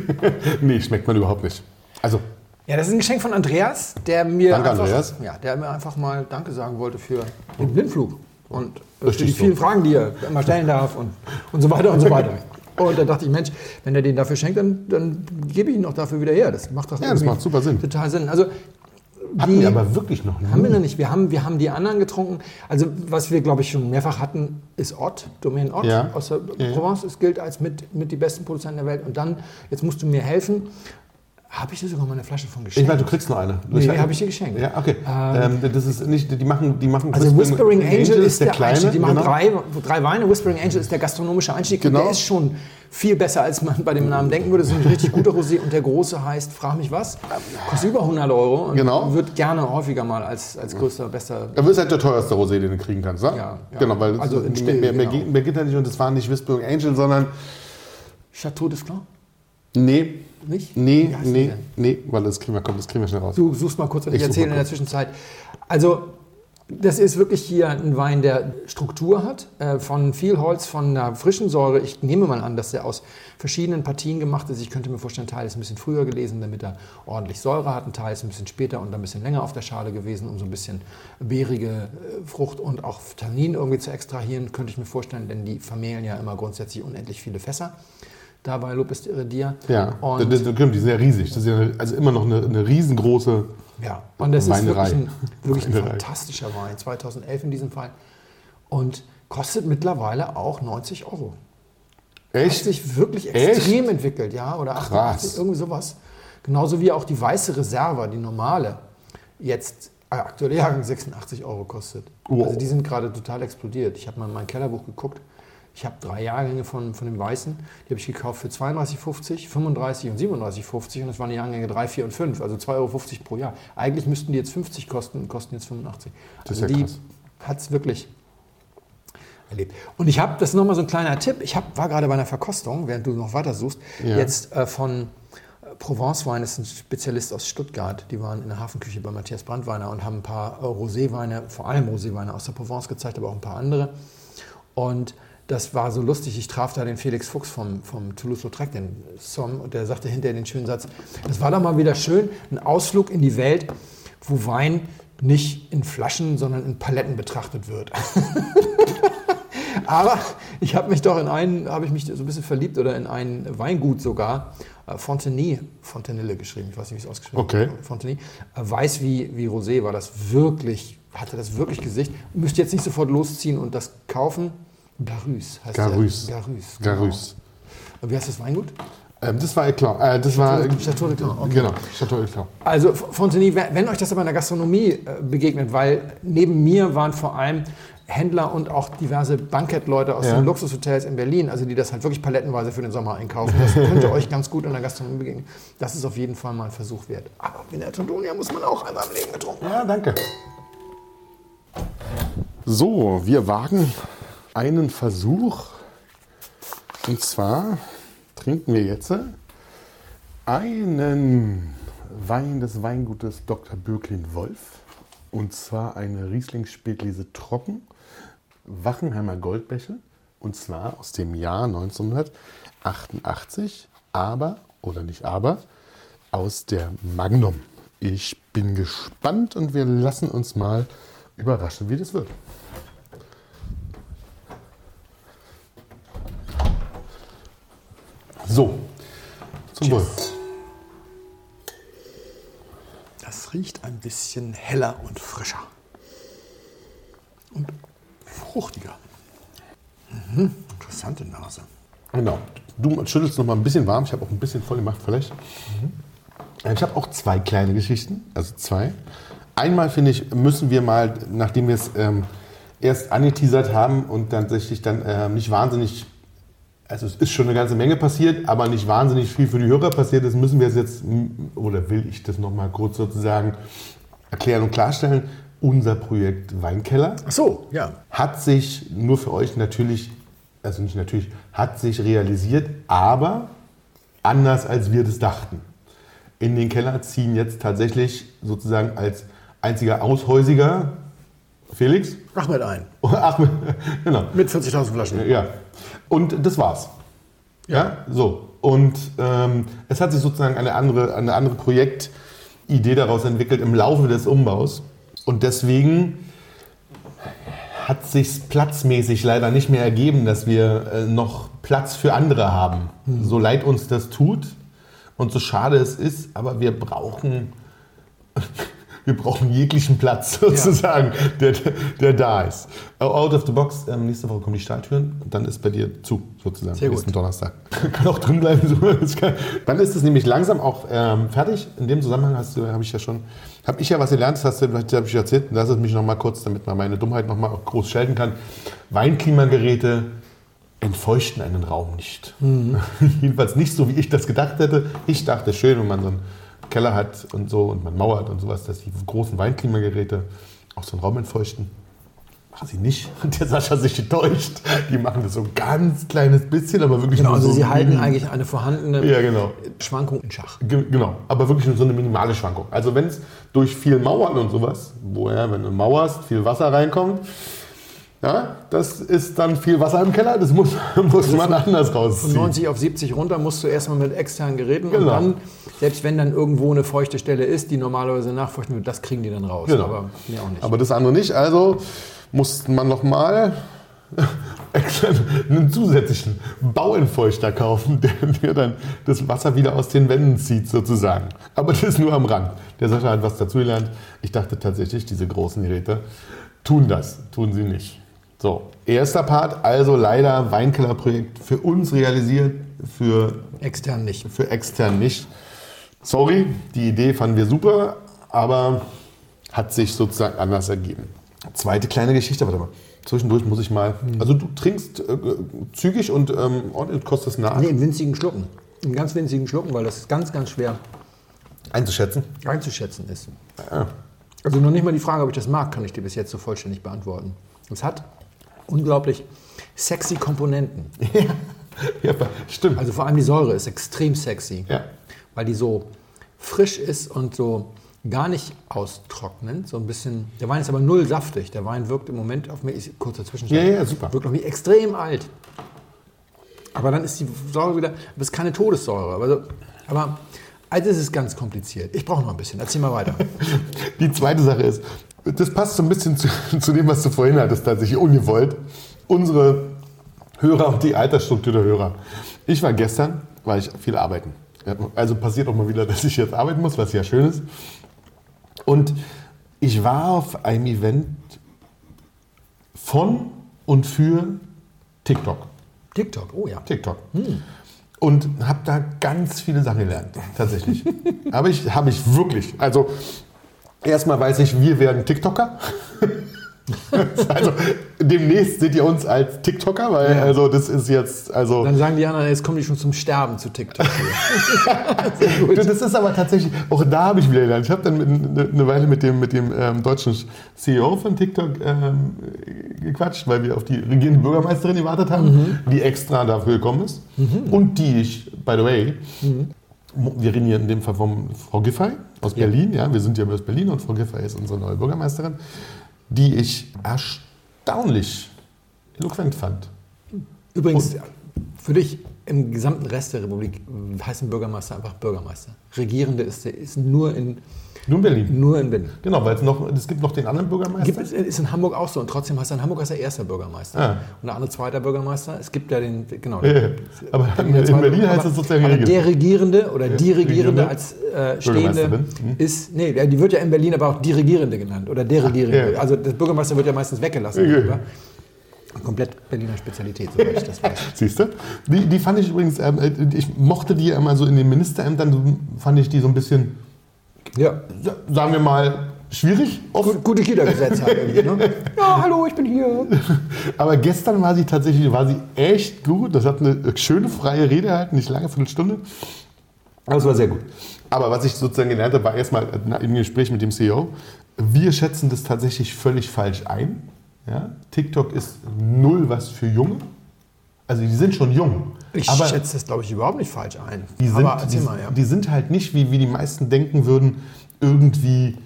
nee, schmeckt man überhaupt nicht. Also, Ja, das ist ein Geschenk von Andreas, der mir, Danke, einfach, Andreas. Ja, der mir einfach mal Danke sagen wollte für den Blindflug und äh, für die so. vielen Fragen, die er immer stellen darf und, und so weiter und so weiter. Und da dachte ich, Mensch, wenn er den dafür schenkt, dann, dann gebe ich ihn auch dafür wieder her. Das macht doch Ja, das macht super Sinn. Total Sinn. Also, hatten die- wir aber wirklich noch nie. Haben wir noch nicht. Wir haben, wir haben die anderen getrunken. Also, was wir, glaube ich, schon mehrfach hatten, ist Ott, Domaine Ott Ja. aus der ja. Provence. Es gilt als mit, mit die besten Produzenten der Welt. Und dann, jetzt musst du mir helfen, habe ich dir sogar mal eine Flasche von Ich geschenkt. weiß, du kriegst noch eine. Nee, Ich- habe ich dir geschenkt. Ja, okay. Ähm, das ist nicht, die machen, die machen Also Whispering Angel ist der, kleine. Einstieg. Die machen genau. drei, drei Weine. Whispering Angel ist der gastronomische Einstieg. Genau. Der ist schon viel besser, als man bei dem Namen denken würde. Das ist ein richtig guter Rosé. Und der große heißt, frag mich was, kostet über 100 Euro. Und Genau. wird gerne häufiger mal als, als größter, bester Aber ist halt der teuerste Rosé, den du kriegen kannst, ne? Ja, ja. Genau, weil Also mehr, Still, mehr, mehr, genau. geht, mehr geht ja nicht und das war nicht Whispering Angel, sondern Chateau d'Esclan? nee, Nicht? nee, nee, nee, weil das kriegen wir, komm, das kriegen wir schnell raus. Du suchst mal kurz und ich, Ich erzähle in der. Zwischenzeit. Also, das ist wirklich hier ein Wein, der Struktur hat, äh, von viel Holz, von einer frischen Säure. Ich nehme mal an, dass der aus verschiedenen Partien gemacht ist. Ich könnte mir vorstellen, ein Teil ist ein bisschen früher gelesen, damit er ordentlich Säure hat. Ein Teil ist ein bisschen später und ein bisschen länger auf der Schale gewesen, um so ein bisschen beerige äh, Frucht und auch Tannin irgendwie zu extrahieren, könnte ich mir vorstellen, denn die vermehlen ja immer grundsätzlich unendlich viele Fässer. Da bei Lopez Heredia. Ja, Und das, das, die sind ja riesig. Das ist ja also immer noch eine, eine riesengroße. Ja, und das ist Weinerei. wirklich ein, wirklich ein fantastischer Wein, 2011 in diesem Fall. Und kostet mittlerweile auch 90 Euro. Hat Echt? sich wirklich Echt? extrem entwickelt, ja, oder 88, Krass. irgendwie sowas. Genauso wie auch die weiße Reserve, die normale, jetzt äh, Jahrgang 86 Euro kostet. Wow. Also die sind gerade total explodiert. Ich habe mal in mein Kellerbuch geguckt. Ich habe drei Jahrgänge von, von dem Weißen, die habe ich gekauft für 32,50, 35 und 37,50 und das waren die Jahrgänge 3, 4 und 5, also 2,50 Euro pro Jahr. Eigentlich müssten die jetzt 50 kosten und kosten jetzt 85. Das ist Also ja die hat es wirklich erlebt. Und ich habe, das ist nochmal so ein kleiner Tipp, ich hab, war gerade bei einer Verkostung, während du noch weiter suchst, Ja. jetzt äh, von äh, Provence Wein, das ist ein Spezialist aus Stuttgart, die waren in der Hafenküche bei Matthias Brandweiner und haben ein paar äh, Roséweine, vor allem Roséweine aus der Provence gezeigt, aber auch ein paar andere. Und das war so lustig, ich traf da den Felix Fuchs vom, vom Toulouse-Lautrec, den Somm, und der sagte hinterher den schönen Satz, das war doch mal wieder schön, ein Ausflug in die Welt, wo Wein nicht in Flaschen, sondern in Paletten betrachtet wird. Aber ich habe mich doch in einen, habe ich mich so ein bisschen verliebt oder in ein Weingut sogar, äh, Fontenay, Fontenille geschrieben, ich weiß nicht, wie es ausgesprochen Okay. wird. Fontenay, äh, weiß wie, wie Rosé war das wirklich, hatte das wirklich Gesicht. Müsst jetzt nicht sofort losziehen und das kaufen. Garus heißt Garus. der. Garus. Garus. Genau. Und wie heißt das Weingut? Ähm, das war Eclat. Äh, das war. Chateau d'Eclat, okay. Genau, Chateau Eclat. Also Fontenay, wenn euch das aber in der Gastronomie äh, begegnet, weil neben mir waren vor allem Händler und auch diverse Bankettleute aus Ja. den Luxushotels in Berlin, also die das halt wirklich palettenweise für den Sommer einkaufen. Das könnte euch ganz gut in der Gastronomie begegnen. Das ist auf jeden Fall mal ein Versuch wert. Aber Vinette Antonia muss man auch einmal im Leben getrunken haben. Ja, danke. So, wir wagen einen Versuch. Und zwar trinken wir jetzt einen Wein des Weingutes Dr. Böcklin-Wolf. Und zwar eine Riesling-Spätlese trocken, Wachenheimer Goldbecher. Und zwar aus dem Jahr 1988. Aber, oder nicht aber, aus der Magnum. Ich bin gespannt und wir lassen uns mal überraschen, wie das wird. So, zum Wohl. Das riecht ein bisschen heller und frischer. Und fruchtiger. Mhm, interessante Nase. Genau. Du schüttelst noch mal ein bisschen warm. Ich habe auch ein bisschen voll gemacht, vielleicht. Äh, Ich habe auch zwei kleine Geschichten, also zwei. Einmal finde ich, müssen wir mal, nachdem wir es ähm, erst angeteasert haben und dann tatsächlich dann ähm, nicht wahnsinnig, also es ist schon eine ganze Menge passiert, aber nicht wahnsinnig viel für die Hörer passiert ist, müssen wir es jetzt, oder will ich das noch mal kurz sozusagen erklären und klarstellen. Unser Projekt Weinkeller Ach so, ja. hat sich nur für euch natürlich, also nicht natürlich, hat sich realisiert, aber anders als wir das dachten. in den Keller ziehen jetzt tatsächlich sozusagen als einziger Aushäusiger Felix. Ahmed ein. Ahmed, genau. Mit 40.000 Flaschen. Ja. Und das war's. Ja, so. Und ähm, es hat sich sozusagen eine andere, eine andere Projektidee daraus entwickelt im Laufe des Umbaus. Und deswegen hat sich platzmäßig leider nicht mehr ergeben, dass wir äh, noch Platz für andere haben. So leid uns das tut und so schade es ist, aber wir brauchen wir brauchen jeglichen Platz sozusagen, der, der da ist. Out of the box, ähm, nächste Woche kommen die Stahltüren und dann ist bei dir zu, sozusagen, Sehr gut. nächsten Donnerstag. kann auch drin bleiben. So. Das kann- Dann ist es nämlich langsam auch ähm, fertig. In dem Zusammenhang habe ich ja schon, habe ich ja was gelernt, das hast du, das habe ich erzählt, lass es mich noch mal kurz, damit man meine Dummheit noch mal auch groß schelten kann. Weinklimageräte entfeuchten einen Raum nicht. Jedenfalls nicht so, wie ich das gedacht hätte. Ich dachte, schön, wenn man so einen Keller hat und so und man mauert und sowas, dass die großen Weinklimageräte auch so einen Raum entfeuchten. Machen sie nicht. Und der Sascha sich getäuscht. Die machen das so ein ganz kleines bisschen, aber wirklich Genau, nur also so sie halten eigentlich eine vorhandene Ja, genau. Schwankung in Schach. Ge- Genau, aber wirklich nur so eine minimale Schwankung. Also wenn es durch viel Mauern und sowas, wo ja, wenn du mauerst, viel Wasser reinkommt, ja, das ist dann viel Wasser im Keller, das muss, muss man anders Von rausziehen. 90 auf 70 runter musst du erstmal mit externen Geräten und Genau. dann, selbst wenn dann irgendwo eine feuchte Stelle ist, die normalerweise nachfeuchten wird, das kriegen die dann raus. Genau. Aber mir auch nicht. Aber das andere nicht, also musste man nochmal einen zusätzlichen Bauentfeuchter kaufen, der, der dann das Wasser wieder aus den Wänden zieht sozusagen. Aber das ist nur am Rand. Der Sascha hat was dazugelernt. Ich dachte tatsächlich, diese großen Geräte tun das, tun sie nicht. So, erster Part, also leider Weinkellerprojekt für uns realisiert, für Extern nicht. für extern nicht. Sorry, die Idee fanden wir super, aber hat sich sozusagen anders ergeben. Zweite kleine Geschichte, warte mal. Zwischendurch muss ich mal. Also du trinkst äh, zügig und ähm, ordentlich kostet es nach Nee, in winzigen Schlucken. In ganz winzigen Schlucken, weil das ganz, ganz schwer einzuschätzen. einzuschätzen ist. Ja. Also noch nicht mal die Frage, ob ich das mag, kann ich dir bis jetzt so vollständig beantworten. Es hat unglaublich sexy Komponenten. ja, stimmt. Also vor allem die Säure ist extrem sexy. Ja. Weil die so frisch ist und so gar nicht austrocknend. So ein bisschen. Der Wein ist aber null saftig. Der Wein wirkt im Moment auf mich, ich- kurzer Zwischenstand. Ja, ja, super. Wirkt auf mich extrem alt. Aber dann ist die Säure wieder, aber es ist keine Todessäure. Aber, so, aber also es ist ganz kompliziert. Ich brauche noch ein bisschen. Erzähl mal weiter. Die zweite Sache ist, das passt so ein bisschen zu, zu dem, was du vorhin hattest, tatsächlich ungewollt. Unsere Hörer und die Altersstruktur der Hörer. Ich war gestern, war ich viel arbeiten. Also passiert auch mal wieder, dass ich jetzt arbeiten muss, was ja schön ist. Und ich war auf einem Event von und für TikTok. TikTok, oh ja. TikTok. Und habe da ganz viele Sachen gelernt, tatsächlich. Aber ich habe ich wirklich. Also, erstmal weiß ich, wir werden TikToker. also, demnächst seht ihr uns als TikToker, weil Ja. also das ist jetzt, also. Dann sagen die anderen, jetzt kommen die schon zum Sterben zu TikTok. Das ist aber tatsächlich, auch da habe ich wieder gelernt. Ich habe dann mit, eine, Weile mit dem, mit dem ähm, deutschen CEO von TikTok ähm, gequatscht, weil wir auf die regierende Bürgermeisterin gewartet haben, die extra dafür gekommen ist. Und die ich, by the way, wir reden hier in dem Fall von Frau Giffey aus Berlin, ja, wir sind ja aus Berlin und Frau Giffey ist unsere neue Bürgermeisterin, die ich erstaunlich eloquent fand. Übrigens, für dich im gesamten Rest der Republik heißen Bürgermeister einfach Bürgermeister. Regierende ist, ist nur, in, Nun Berlin. nur in Berlin. Genau, weil es noch, es gibt noch den anderen Bürgermeister. Gibt es ist in Hamburg auch so und trotzdem heißt er in Hamburg heißt er erster Bürgermeister. Ah. Und der andere zweiter Bürgermeister. Es gibt ja den, genau. Ja, ja. Aber in der zweite- Berlin heißt es sozusagen aber Regierende. der Regierende oder die Regierende Regierende als äh, Stehende. Mhm. ist, nee, ja, die wird ja in Berlin aber auch die Regierende genannt oder der Regierende. ja. Also der Bürgermeister wird ja meistens weggelassen. Ja. oder? Komplett Berliner Spezialität, soweit ich das weiß. Siehst du? Die, die fand ich übrigens, ähm, äh, ich mochte die immer so in den Ministerämtern, fand ich die so ein bisschen, Ja, sagen wir mal, schwierig. Oft. Gut, gute Kita-Gesetz halt irgendwie, ne? Ja, hallo, ich bin hier. Aber gestern war sie tatsächlich, war sie echt gut. Das hat eine schöne freie Rede gehalten, nicht lange, Viertelstunde. Aber es war sehr gut. Aber was ich sozusagen gelernt habe, war erstmal im Gespräch mit dem CEO, wir schätzen das tatsächlich völlig falsch ein. Ja? TikTok ist null was für Junge. Also die sind schon jung. Ich aber schätze das, glaube ich, überhaupt nicht falsch ein. die sind, Aber die, mal, ja. die sind halt nicht, wie, wie die meisten denken würden, irgendwie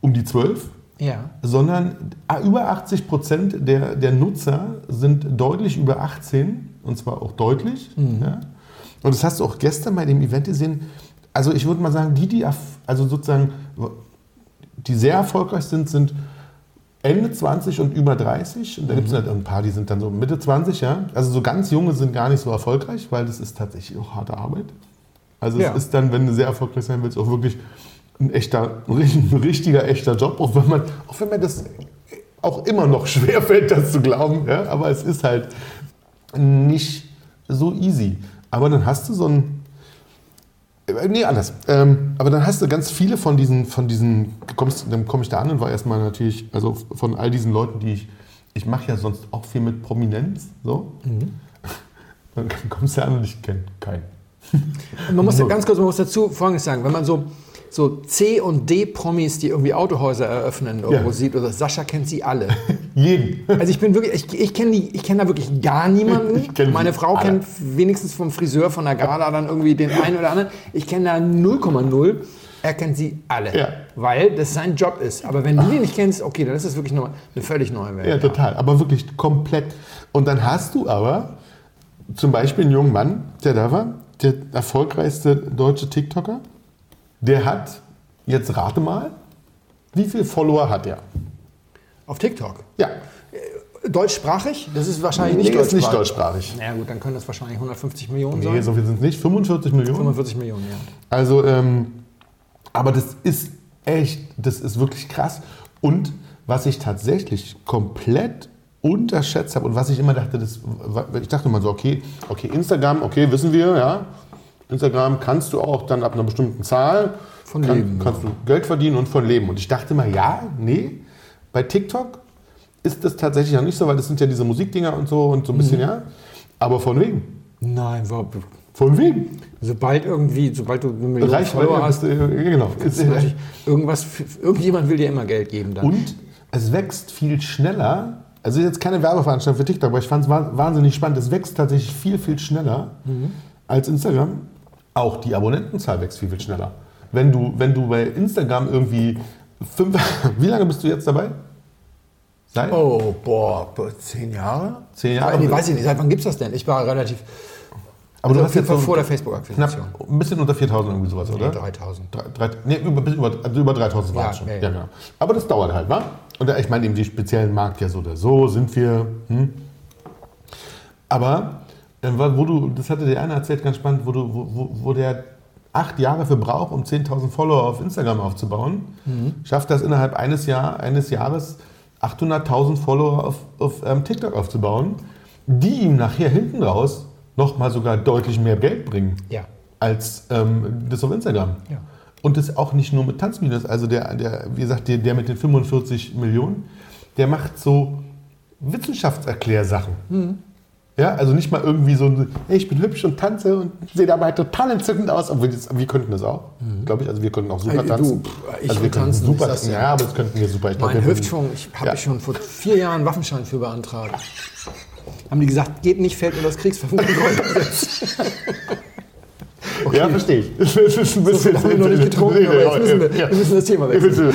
um die 12, ja. sondern ah, über 80 Prozent der, der Nutzer sind deutlich über 18 und zwar auch deutlich. Mhm. Ja. Und das hast du auch gestern bei dem Event gesehen. Also ich würde mal sagen, die, die also sozusagen, die sehr erfolgreich sind, sind Ende 20 und über 30. Und da Mhm. gibt es halt ein paar, die sind dann so Mitte 20, ja. Also so ganz junge sind gar nicht so erfolgreich, weil das ist tatsächlich auch harte Arbeit. Also Ja. es ist dann, wenn du sehr erfolgreich sein willst, auch wirklich ein echter, ein richtiger, echter Job, auch wenn man, auch wenn man das auch immer noch schwer fällt, das zu glauben, ja, aber es ist halt nicht so easy. Aber dann hast du so ein, nee, anders. Ähm, aber dann hast du ganz viele von diesen, von diesen, kommst, dann komme ich da an und war erstmal natürlich, also von all diesen Leuten, die ich, ich mache ja sonst auch viel mit Prominenz, so. Dann kommst du an und ich kenne keinen. Man muss ja ganz kurz man muss dazu Folgendes sagen. Wenn man so, so C- und D-Promis, die irgendwie Autohäuser eröffnen, irgendwo Ja. sieht, oder Sascha kennt sie alle. Jeden. Also ich bin wirklich, ich, ich kenne kenn da wirklich gar niemanden. Meine Frau alle. kennt wenigstens vom Friseur, von der Gala dann irgendwie den einen oder anderen. Ich kenne da 0,0. Er kennt sie alle. Ja. Weil das sein Job ist. Aber wenn du die nicht kennst, okay, dann ist das wirklich noch eine völlig neue Welt. Ja, total. Aber wirklich komplett. Und dann hast du aber zum Beispiel einen jungen Mann, der da war, der erfolgreichste deutsche TikToker. Der hat, jetzt rate mal, wie viele Follower hat er? Auf TikTok. Ja, Deutschsprachig? Das ist wahrscheinlich nee, nicht ist nicht deutschsprachig. deutschsprachig. Na ja, gut, dann können das wahrscheinlich 150 Millionen Nee, sein. so viel sind es nicht. 45 Millionen. 45 Millionen, ja. Also, ähm, aber das ist echt, das ist wirklich krass. Und was ich tatsächlich komplett unterschätzt habe und was ich immer dachte, das, ich dachte immer so, okay, okay, Instagram, okay, wissen wir, ja. Instagram kannst du auch dann ab einer bestimmten Zahl Von kann, leben, kannst du Geld verdienen und von leben. Und ich dachte immer, ja, nee, bei TikTok ist das tatsächlich noch nicht so, weil das sind ja diese Musikdinger und so und so ein bisschen, ja. Aber von wegen. Nein, überhaupt. Von wegen. Sobald irgendwie, sobald du eine Million Reichweite, Follower hast, ja, genau. ist irgendwas, irgendjemand will dir immer Geld geben dann. Und es wächst viel schneller. Also jetzt keine Werbeveranstaltung für TikTok, aber ich fand es wahnsinnig spannend. Es wächst tatsächlich viel, viel schneller als Instagram. Auch die Abonnentenzahl wächst viel, viel schneller. Wenn du, wenn du bei Instagram irgendwie fünf, wie lange bist du jetzt dabei? Seit? Oh, boah, zehn Jahre? Zehn Jahre? Nee, weiß ich nicht. Seit wann gibt's das denn? Ich war relativ. aber also du hast jetzt so vor der Facebook-Akquisition. ein bisschen unter 4000 irgendwie sowas, oder? Nee, 3000. Drei, drei, nee, über, also über 3000 waren Ja, es schon. ja, Ja, genau. Aber das dauert halt, wa? Und ich meine, eben die speziellen Markt ja so oder so sind wir. Hm? Aber, äh, wo du, das hatte der eine erzählt, ganz spannend, wo, du, wo, wo, der acht Jahre für braucht, um 10.000 Follower auf Instagram aufzubauen, schafft das innerhalb eines, Jahr, eines Jahres 800.000 Follower auf, auf ähm, TikTok aufzubauen, die ihm nachher hinten raus nochmal sogar deutlich mehr Geld bringen Ja. als ähm, das auf Instagram. Ja. Und das auch nicht nur mit Tanzvideos. Also der, der wie gesagt, der, der mit den 45 Millionen, der macht so Wissenschaftserklärsachen. Ja, also nicht mal irgendwie so ein, hey, ich bin hübsch und tanze und sehe dabei total entzückend aus. Obwohl das, wir könnten das auch, glaube ich. Also wir könnten auch super Ey, du, tanzen. pff, ich also will könnten tanzen, super dir. Ja, aber das könnten wir super. Ich Mein wir Hüftschwung, ich habe Ja. schon vor vier Jahren einen Waffenschein für beantragt. Haben die gesagt, geht nicht, fällt unter das Kriegsverfolgungsgesetz. Ja, verstehe ich. Das ist ein bisschen viel haben wir noch nicht getrunken, aber jetzt müssen wir- wir müssen das Thema wechseln.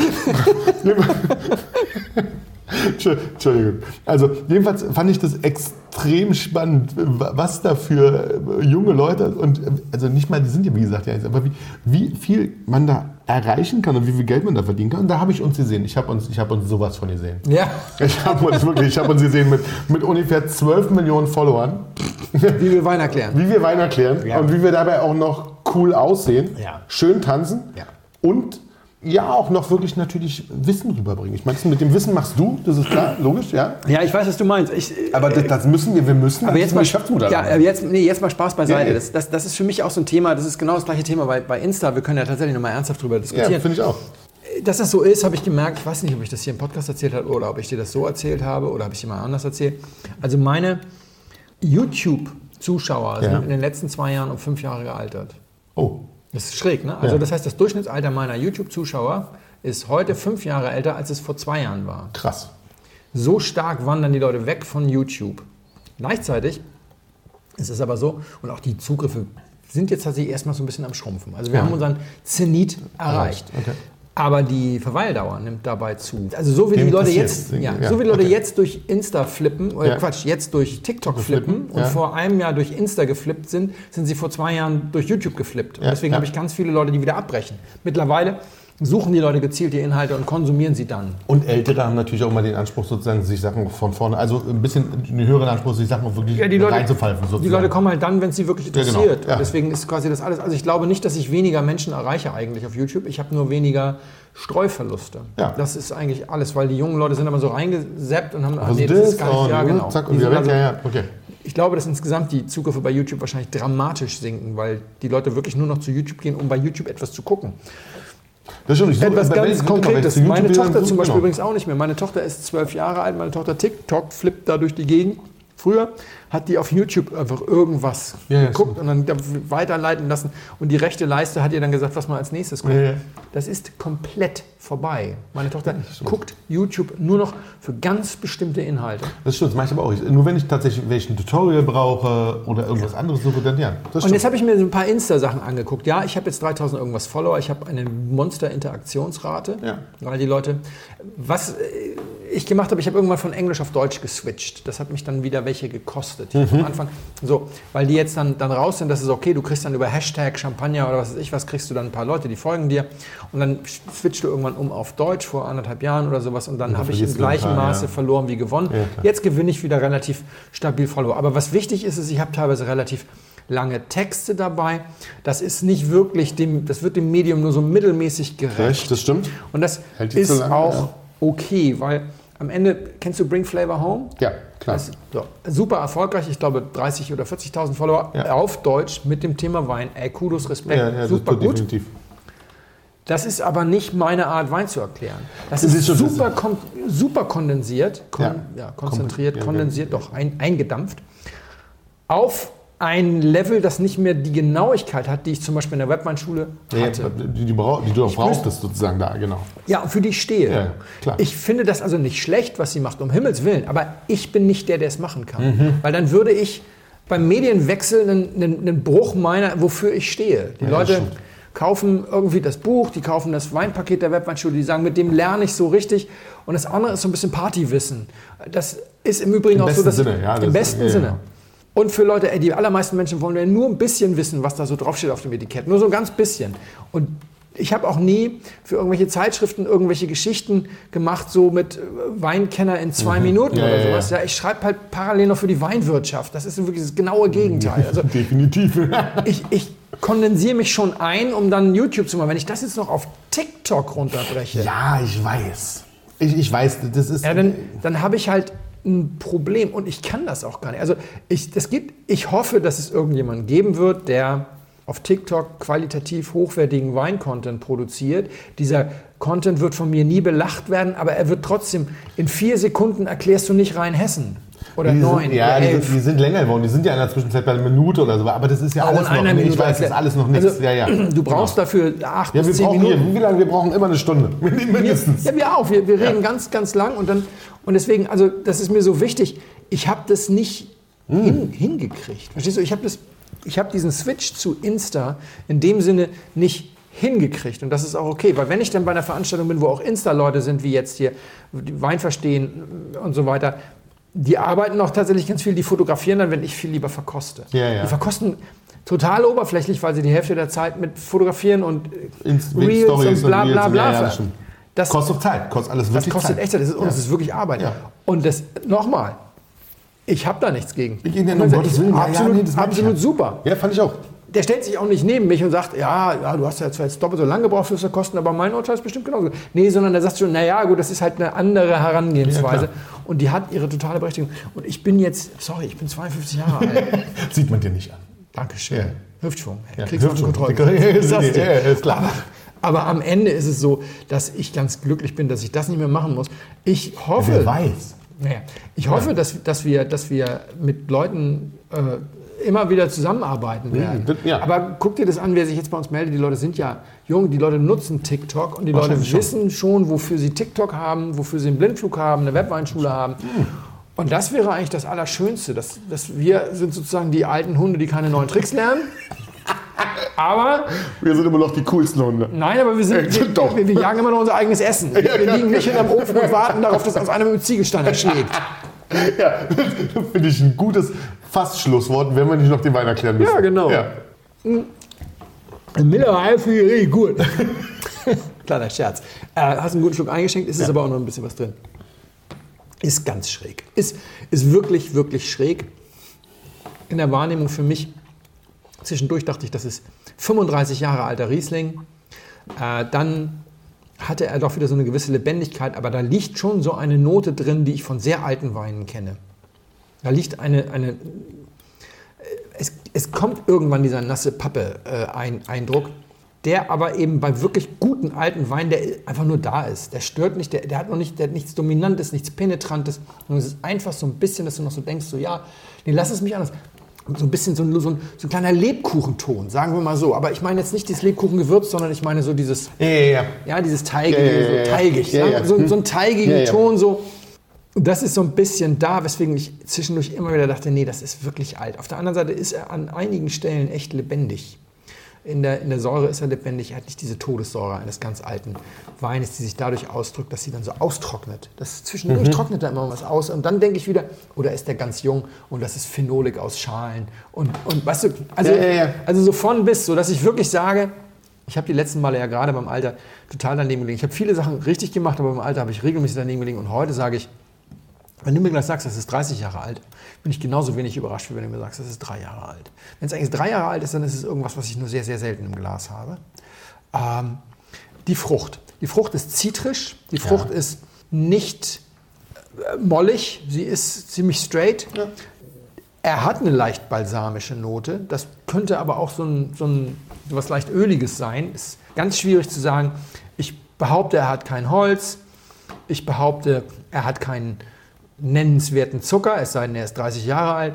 Entschuldigung. Also jedenfalls fand ich das extrem spannend, was da für äh, junge Leute und äh, also nicht mal, die sind ja wie gesagt ja, aber wie, wie viel man da erreichen kann und wie viel Geld man da verdienen kann. Und da habe ich uns gesehen. Ich habe uns, ich habe uns sowas von gesehen. Ja, Ich habe uns wirklich, ich habe uns gesehen mit, mit ungefähr 12 Millionen Followern, wie wir Wein erklären. wie wir Wein erklären Ja. und wie wir dabei auch noch cool aussehen, Ja. schön tanzen Ja. und ja auch noch wirklich natürlich Wissen rüberbringen. Ich meine, mit dem Wissen machst du, das ist klar, logisch, ja. Ja, ich weiß, was du meinst. Ich, äh, Aber das, das müssen wir, wir müssen Aber jetzt mal, Geschäftsmodell. ja, aber jetzt, nee, jetzt mal Spaß beiseite. Ja, ja. Das, das, das ist für mich auch so ein Thema, das ist genau das gleiche Thema bei, bei Insta. Wir können ja tatsächlich nochmal ernsthaft drüber ja, diskutieren. finde ich auch. Dass das so ist, habe ich gemerkt. Ich weiß nicht, ob ich das hier im Podcast erzählt habe oder ob ich dir das so erzählt habe oder habe ich dir mal anders erzählt. Also meine YouTube-Zuschauer Ja. sind in den letzten zwei Jahren um fünf Jahre gealtert. Oh, Das ist schräg, ne? Also Ja. das heißt, das Durchschnittsalter meiner YouTube-Zuschauer ist heute fünf Jahre älter, als es vor zwei Jahren war. krass. So stark wandern die Leute weg von YouTube. Gleichzeitig Es ist aber so, und auch die Zugriffe sind jetzt tatsächlich erstmal so ein bisschen am Schrumpfen. Also wir Ja. haben unseren Zenit erreicht. Okay. Aber die Verweildauer nimmt dabei zu. Also so wie die Dem Leute passiert, jetzt, ja. Ja, so wie die Leute okay. jetzt durch Insta flippen, oder Ja. Quatsch, jetzt durch TikTok Flippen, flippen und vor einem Jahr durch Insta geflippt sind, sind sie vor zwei Jahren durch YouTube geflippt. Und deswegen habe ich ganz viele Leute, die wieder abbrechen. Mittlerweile suchen die Leute gezielt die Inhalte und konsumieren sie dann. Und Ältere haben natürlich auch immer den Anspruch, sozusagen sich Sachen von vorne, also ein bisschen einen höheren Anspruch, sich Sachen auch wirklich Ja, die Leute, reinzupfeifen. Sozusagen. die Leute kommen halt dann, wenn es sie wirklich Ja, genau. interessiert. Ja. Deswegen ist quasi das alles. Also ich glaube nicht, dass ich weniger Menschen erreiche eigentlich auf YouTube. Ich habe nur weniger Streuverluste. Ja. Das ist eigentlich alles, weil die jungen Leute sind immer so reingesappt und haben Also nee, das, ist gar nicht, ja, genau. zack, und weg. also- ja, ja, okay. Ich glaube, dass insgesamt die Zugriffe bei YouTube wahrscheinlich dramatisch sinken, weil die Leute wirklich nur noch zu YouTube gehen, um bei YouTube etwas zu gucken. Das stimmt. Ich suche- Etwas ganz Konkretes. YouTube Meine Tochter zum Beispiel genau. übrigens auch nicht mehr. Meine Tochter ist zwölf Jahre alt, meine Tochter TikTok flippt da durch die Gegend. Früher hat die auf YouTube einfach irgendwas Ja, geguckt und dann da weiterleiten lassen. Und die rechte Leiste hat ihr dann gesagt, was man als nächstes guckt. Ja. Das ist komplett vorbei. Meine Tochter guckt YouTube nur noch für ganz bestimmte Inhalte. Das stimmt, das mache ich aber auch. Ich- Nur wenn ich tatsächlich wenn ich ein Tutorial brauche oder irgendwas anderes suche, dann ja. Und jetzt habe ich mir so ein paar Insta-Sachen angeguckt. Ja, ich habe jetzt 3000 irgendwas Follower. Ich habe eine Monster-Interaktionsrate. Ja. Weil die Leute, was äh, ich gemacht habe, ich habe irgendwann von Englisch auf Deutsch geswitcht. Das hat mich dann wieder welche gekostet. Ich hab am Anfang, so, weil die jetzt dann, dann raus sind, das ist okay, du kriegst dann über Hashtag Champagner oder was weiß ich was, kriegst du dann ein paar Leute, die folgen dir. Und dann switchst du irgendwann um auf Deutsch vor anderthalb Jahren oder sowas. Und dann habe ich im gleichen paar, Maße ja. verloren wie gewonnen. Ja. Jetzt gewinne ich wieder relativ stabil Follower. Aber was wichtig ist, ist, ich habe teilweise relativ lange Texte dabei. Das ist nicht wirklich dem, das wird dem Medium nur so mittelmäßig gerecht. Recht, das stimmt. Und das Hält ist so lange, auch ja. okay, weil am Ende, kennst du Bring Flavor Home? Ja, klar. Das, so, super erfolgreich, ich glaube 30 oder 40.000 Follower Ja. auf Deutsch mit dem Thema Wein. Ey, Kudos, Respekt, ja, ja, das super tut gut. definitiv. Das ist aber nicht meine Art, Wein zu erklären. Das Das ist, ist super, kon super kondensiert, kon Ja. ja. konzentriert, ja, kondensiert, doch ein, eingedampft, auf ein Level, das nicht mehr die Genauigkeit hat, die ich zum Beispiel in der Webweinschule Ja, hatte. die, die, brauch- die du auch das sozusagen da, genau. Ja, für die ich stehe. Ja, klar. Ich finde das also nicht schlecht, was sie macht, um Himmels Willen. Aber ich bin nicht der, der es machen kann. Mhm. Weil dann würde ich beim Medienwechsel einen, einen, einen Bruch meiner, wofür ich stehe. Die Ja, Leute kaufen irgendwie das Buch, die kaufen das Weinpaket der Webweinschule, die sagen, mit dem lerne ich so richtig. Und das andere ist so ein bisschen Partywissen. Das ist im Übrigen Im auch so, dass Sinne, ja, im das- besten ja. Sinne. Und für Leute, ey, die allermeisten Menschen wollen ja nur ein bisschen wissen, was da so draufsteht auf dem Etikett. Nur so ein ganz bisschen. Und ich habe auch nie für irgendwelche Zeitschriften irgendwelche Geschichten gemacht, so mit äh, Weinkenner in zwei Minuten Mhm. Ja, oder sowas. Ja, ich schreibe halt parallel noch für die Weinwirtschaft. Das ist wirklich das genaue Gegenteil. Also Definitiv. ich, ich kondensiere mich schon ein, um dann YouTube zu machen. Wenn ich das jetzt noch auf TikTok runterbreche, ja, ich weiß. Ich, ich weiß, das ist. ja, dann, dann habe ich halt ein Problem und ich kann das auch gar nicht. Also ich, das gibt, ich hoffe, dass es irgendjemanden geben wird, der auf TikTok qualitativ hochwertigen Wein-Content produziert. Dieser Content wird von mir nie belacht werden, aber er wird trotzdem, in vier Sekunden erklärst du nicht Rheinhessen oder die neun sind, ja, die elf. sind, die sind länger geworden. Die sind ja in der Zwischenzeit bei einer Minute oder so. Aber das ist ja Auch alles noch. Minute Ich weiß, das ist alles noch nichts. Also, ja, ja. Du brauchst Genau. dafür acht Ja, bis wir zehn brauchen Minuten. hier, wie lange? Wir brauchen immer eine Stunde. Mindestens. Ja, wir auch. Wir, wir reden ganz, ganz lang und dann und deswegen, also das ist mir so wichtig. Ich habe das nicht Hm. hin, hingekriegt. Verstehst du? Ich habe habe diesen Switch zu Insta in dem Sinne nicht hingekriegt und das ist auch okay, weil wenn ich dann bei einer Veranstaltung bin, wo auch Insta-Leute sind, wie jetzt hier, die Wein verstehen und so weiter, die arbeiten auch tatsächlich ganz viel, die fotografieren dann, wenn ich viel lieber verkoste. Ja, ja. Die verkosten total oberflächlich, weil sie die Hälfte der Zeit mit fotografieren und Ins- Reels Stories und bla bla Reels und- bla. Das das, Kostet Zeit. Kostet alles das wirklich kostet Zeit. echt Zeit. Das ist, Ja. das ist wirklich Arbeit. Ja. Und das, nochmal, ich habe da nichts gegen. Ich- um Gottes Willen. Ja, ja, absolut, nee, das absolut super. Ja, fand ich auch. Der stellt sich auch nicht neben mich und sagt, ja, ja du hast ja zwar jetzt doppelt so lange gebraucht fürs Verkosten, aber mein Urteil ist bestimmt genauso. Nee, sondern der sagt schon, naja, gut, das ist halt eine andere Herangehensweise. Ja, und die hat ihre totale Berechtigung. Und ich bin jetzt, sorry, ich bin 52 Jahre alt. Sieht man dir nicht an. Dankeschön. Ja. Hüftschwung. Ja, Kriegskontrolle. Hüftschwung. Das? Ja, ja, ist klar. Aber, aber am Ende ist es so, dass ich ganz glücklich bin, dass ich das nicht mehr machen muss. Ich hoffe, Wer weiß. naja, ich hoffe, dass, dass, wir, dass wir mit Leuten äh, immer wieder zusammenarbeiten werden. das- ja. Aber guck dir das an, wer sich jetzt bei uns meldet. Die Leute sind ja jung, die Leute nutzen TikTok und die Leute wissen schon, wofür sie TikTok haben, wofür sie einen Blindflug haben, eine Webweinschule haben. Und das wäre eigentlich das Allerschönste, dass, dass wir sind sozusagen die alten Hunde, die keine neuen Tricks lernen. Aber Wir sind immer noch die coolsten Hunde. Nein, aber wir, sind, wir, Doch. wir, wir jagen immer noch unser eigenes Essen. Wir, wir liegen nicht hinterm Ofen und warten darauf, dass uns einer mit dem Ziegelstein erschlägt. Ja, finde ich ein gutes Fast-Schlusswort, wenn wir nicht noch den Wein erklären müssen. Ja, genau. Ja. Ein Mittlerweile finde ich richtig gut. Kleiner Scherz. Äh, hast einen guten Schluck eingeschenkt, ist es aber auch noch ein bisschen was drin. Ist ganz schräg. Ist, ist wirklich, wirklich schräg. In der Wahrnehmung für mich, zwischendurch dachte ich, das ist 35 Jahre alter Riesling. Äh, dann hatte er doch wieder so eine gewisse Lebendigkeit, aber da liegt schon so eine Note drin, die ich von sehr alten Weinen kenne. Da liegt eine, eine es, es kommt irgendwann dieser nasse Pappe-Eindruck, der aber eben bei wirklich guten alten Wein, der einfach nur da ist. Der stört nicht, der, der hat noch nicht, der hat nichts Dominantes, nichts Penetrantes. Und es ist einfach so ein bisschen, dass du noch so denkst, so ja, nee, lass es mich anders. So ein bisschen so ein, so ein, so ein kleiner Lebkuchenton, sagen wir mal so. Aber ich meine jetzt nicht dieses Lebkuchengewürz, sondern ich meine so dieses, Ja, ja, ja. ja, dieses teigige, so teigig, ja. So, so einen teigigen. Ton so. Und das ist so ein bisschen da, weswegen ich zwischendurch immer wieder dachte, nee, das ist wirklich alt. Auf der anderen Seite ist er an einigen Stellen echt lebendig. In der, in der Säure ist er lebendig, er hat nicht diese Todessäure eines ganz alten Weines, die sich dadurch ausdrückt, dass sie dann so austrocknet. Das zwischendurch Mhm. trocknet da immer was aus und dann denke ich wieder, oder ist der ganz jung und das ist Phenolik aus Schalen und, und weißt du, also, Ja, ja, ja. also so von bis, so dass ich wirklich sage, ich habe die letzten Male ja gerade beim Alter total daneben gelegen. Ich habe viele Sachen richtig gemacht, aber beim Alter habe ich regelmäßig daneben gelegen. Und heute sage ich, wenn du mir gleich sagst, das ist 30 Jahre alt, bin ich genauso wenig überrascht, wie wenn du mir sagst, das ist drei Jahre alt. Wenn es eigentlich drei Jahre alt ist, dann ist es irgendwas, was ich nur sehr, sehr selten im Glas habe. Ähm, die Frucht. Die Frucht ist zitrisch, die Frucht ist nicht äh, mollig, sie ist ziemlich straight. Er hat eine leicht balsamische Note. Das könnte aber auch so, ein, so, ein, so was leicht Öliges sein. Ist ganz schwierig zu sagen. Ich behaupte, er hat kein Holz. Ich behaupte, er hat keinen nennenswerten Zucker, es sei denn, er ist 30 Jahre alt.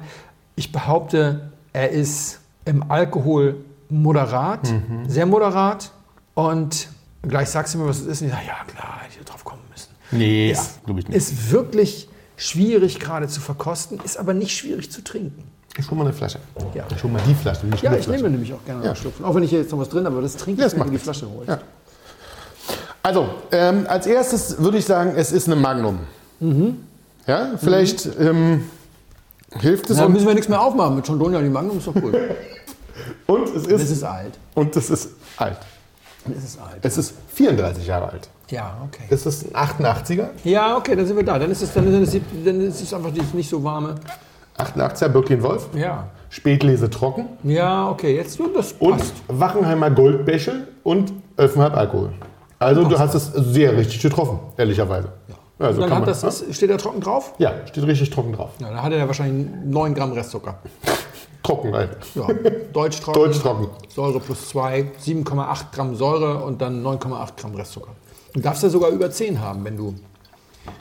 Ich behaupte, er ist im Alkohol moderat, sehr moderat. Und gleich sagst du mir, was es ist. Und ich sage, ja klar, hätte ich drauf kommen müssen. Nee, Ist, glaube ich nicht. ist wirklich schwierig gerade zu verkosten, ist aber nicht schwierig zu trinken. Ich hol mal eine Flasche. Ja. Ich hol mal die Flasche. Nicht Ja, ich Flasche. nehme nämlich auch gerne Ja. einen Schluck. Auch wenn ich hier jetzt noch was drin habe, aber das trinke Ja, ich, das wenn die. Flasche holst. Ja. Also, ähm, als erstes würde ich sagen, es ist eine Magnum. Ja, vielleicht ähm, hilft es. Da und, müssen wir nichts mehr aufmachen. Mit Chondonia und die Magnum ist doch cool. und es Es ist, ist alt. und es ist alt. Es ist alt. Es ist 34 Jahre alt. Ja, okay. Es ist ein 88er. Ja, okay, dann sind wir da. Dann ist es, dann ist es, dann ist es einfach dieses nicht so warme. 88er Birkin Wolf. Ja. Spätlese trocken. Ja, okay, jetzt das Und passt. Wachenheimer Goldbächel und 11,5 Alkohol. Also du hast es sehr richtig getroffen, ehrlicherweise. Also dann hat man, das, ist, steht er trocken drauf? ja, steht richtig trocken drauf. Ja, dann hat er wahrscheinlich 9 Gramm Restzucker. Trocken halt. Ja, deutsch trocken. Deutsch trocken. Säure plus 2, 7,8 Gramm Säure und dann 9,8 Gramm Restzucker. Du darfst ja sogar über 10 haben, wenn du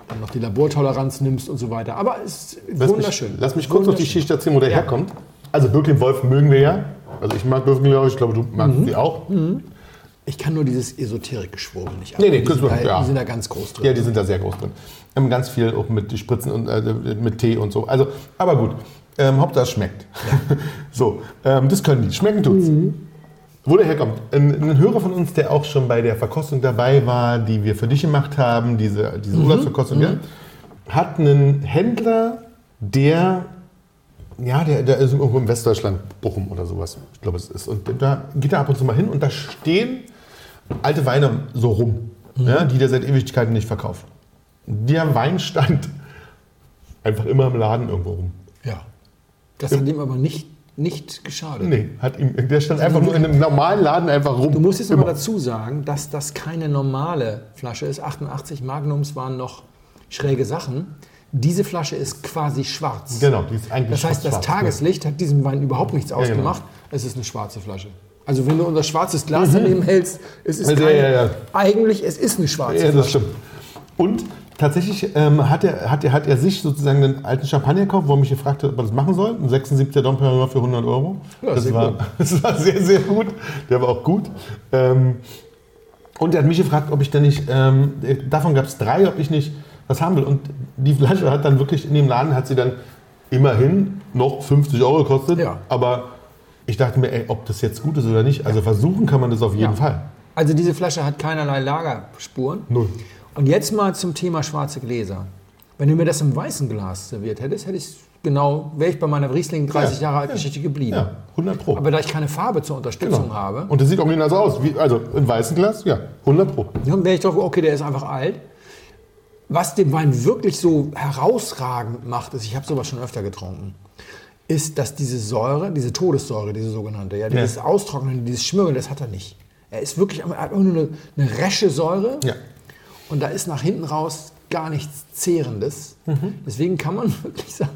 dann noch die Labortoleranz nimmst und so weiter. Aber es ist Lass wunderschön. Mich, lass mich kurz noch die. Schicht erzählen, wo der Ja. herkommt. Also Birkin Wolf mögen wir ja. Also ich mag Birkin Wolf, ich glaube, du magst Mhm. sie auch. Ich kann nur dieses Esoterik-Geschwurbel nicht ab. Nee, nee, die, sind da, ja. die sind da ganz groß drin. Ja, die sind da sehr groß drin. Ähm, ganz viel auch mit Spritzen und äh, mit Tee und so. Also, aber gut. Ähm, Hauptsache es schmeckt. so, ähm, das können die. Schmecken tut's. Wo der herkommt. Ein, ein Hörer von uns, der auch schon bei der Verkostung dabei war, die wir für dich gemacht haben, diese, diese Urlaubsverkostung, ja, hat einen Händler, der ja, der, der ist irgendwo im Westdeutschland, Bochum oder sowas. Ich glaube, es ist. Und da geht er ab und zu mal hin und da stehen alte Weine so rum, ja, die der seit Ewigkeiten nicht verkauft. Der Wein stand einfach immer im Laden irgendwo rum. Ja. Das hat ihm aber nicht, nicht geschadet. Nee, hat ihm, der stand einfach nur in einem normalen Laden einfach rum. Du musst jetzt aber Immer. dazu sagen, dass das keine normale Flasche ist. 88 Magnums waren noch schräge Sachen. Diese Flasche ist quasi schwarz. Genau, die ist eigentlich Das heißt, das Tageslicht hat diesem Wein überhaupt nichts genau. ausgemacht. Es ist eine schwarze Flasche. Also wenn du unser schwarzes Glas daneben hältst, es ist Also, keine, ja, ja. eigentlich, es ist eine schwarze Ja, das stimmt. Und tatsächlich ähm, hat, er, hat, er, hat er sich sozusagen einen alten Champagner gekauft, wo er mich gefragt hat, ob er das machen soll. Ein 76er Dom Perignon für 100 Euro. Ja, das, war, gut. das war sehr, sehr gut. Der war auch gut. Ähm, und er hat mich gefragt, ob ich denn nicht, ähm, davon gab es drei, ob ich nicht was haben will. Und die Flasche hat dann wirklich in dem Laden, hat sie dann immerhin noch 50 Euro gekostet. Ja. Aber ich dachte mir, ey, ob das jetzt gut ist oder nicht. Also versuchen kann man das auf jeden Ja. Fall. Also diese Flasche hat keinerlei Lagerspuren. Null. Und jetzt mal zum Thema schwarze Gläser. Wenn du mir das im weißen Glas serviert hättest, hätte ich genau, wäre ich bei meiner Riesling 30 Ja, Jahre alt ja. Geschichte geblieben. Ja, 100 Pro. Aber da ich keine Farbe zur Unterstützung Genau. habe, Und das sieht original so aus. Wie, also im weißen Glas, ja, 100 Pro. dann wäre ich drauf, okay, der ist einfach alt. Was den Wein wirklich so herausragend macht, ist, ich habe sowas schon öfter getrunken, ist, dass diese Säure, diese Todessäure, diese sogenannte, ja, dieses Austrocknen, dieses Schmirgeln, das hat er nicht. Er ist wirklich er hat nur eine, eine resche Säure Ja. und da ist nach hinten raus gar nichts Zehrendes. Mhm. Deswegen kann man wirklich sagen,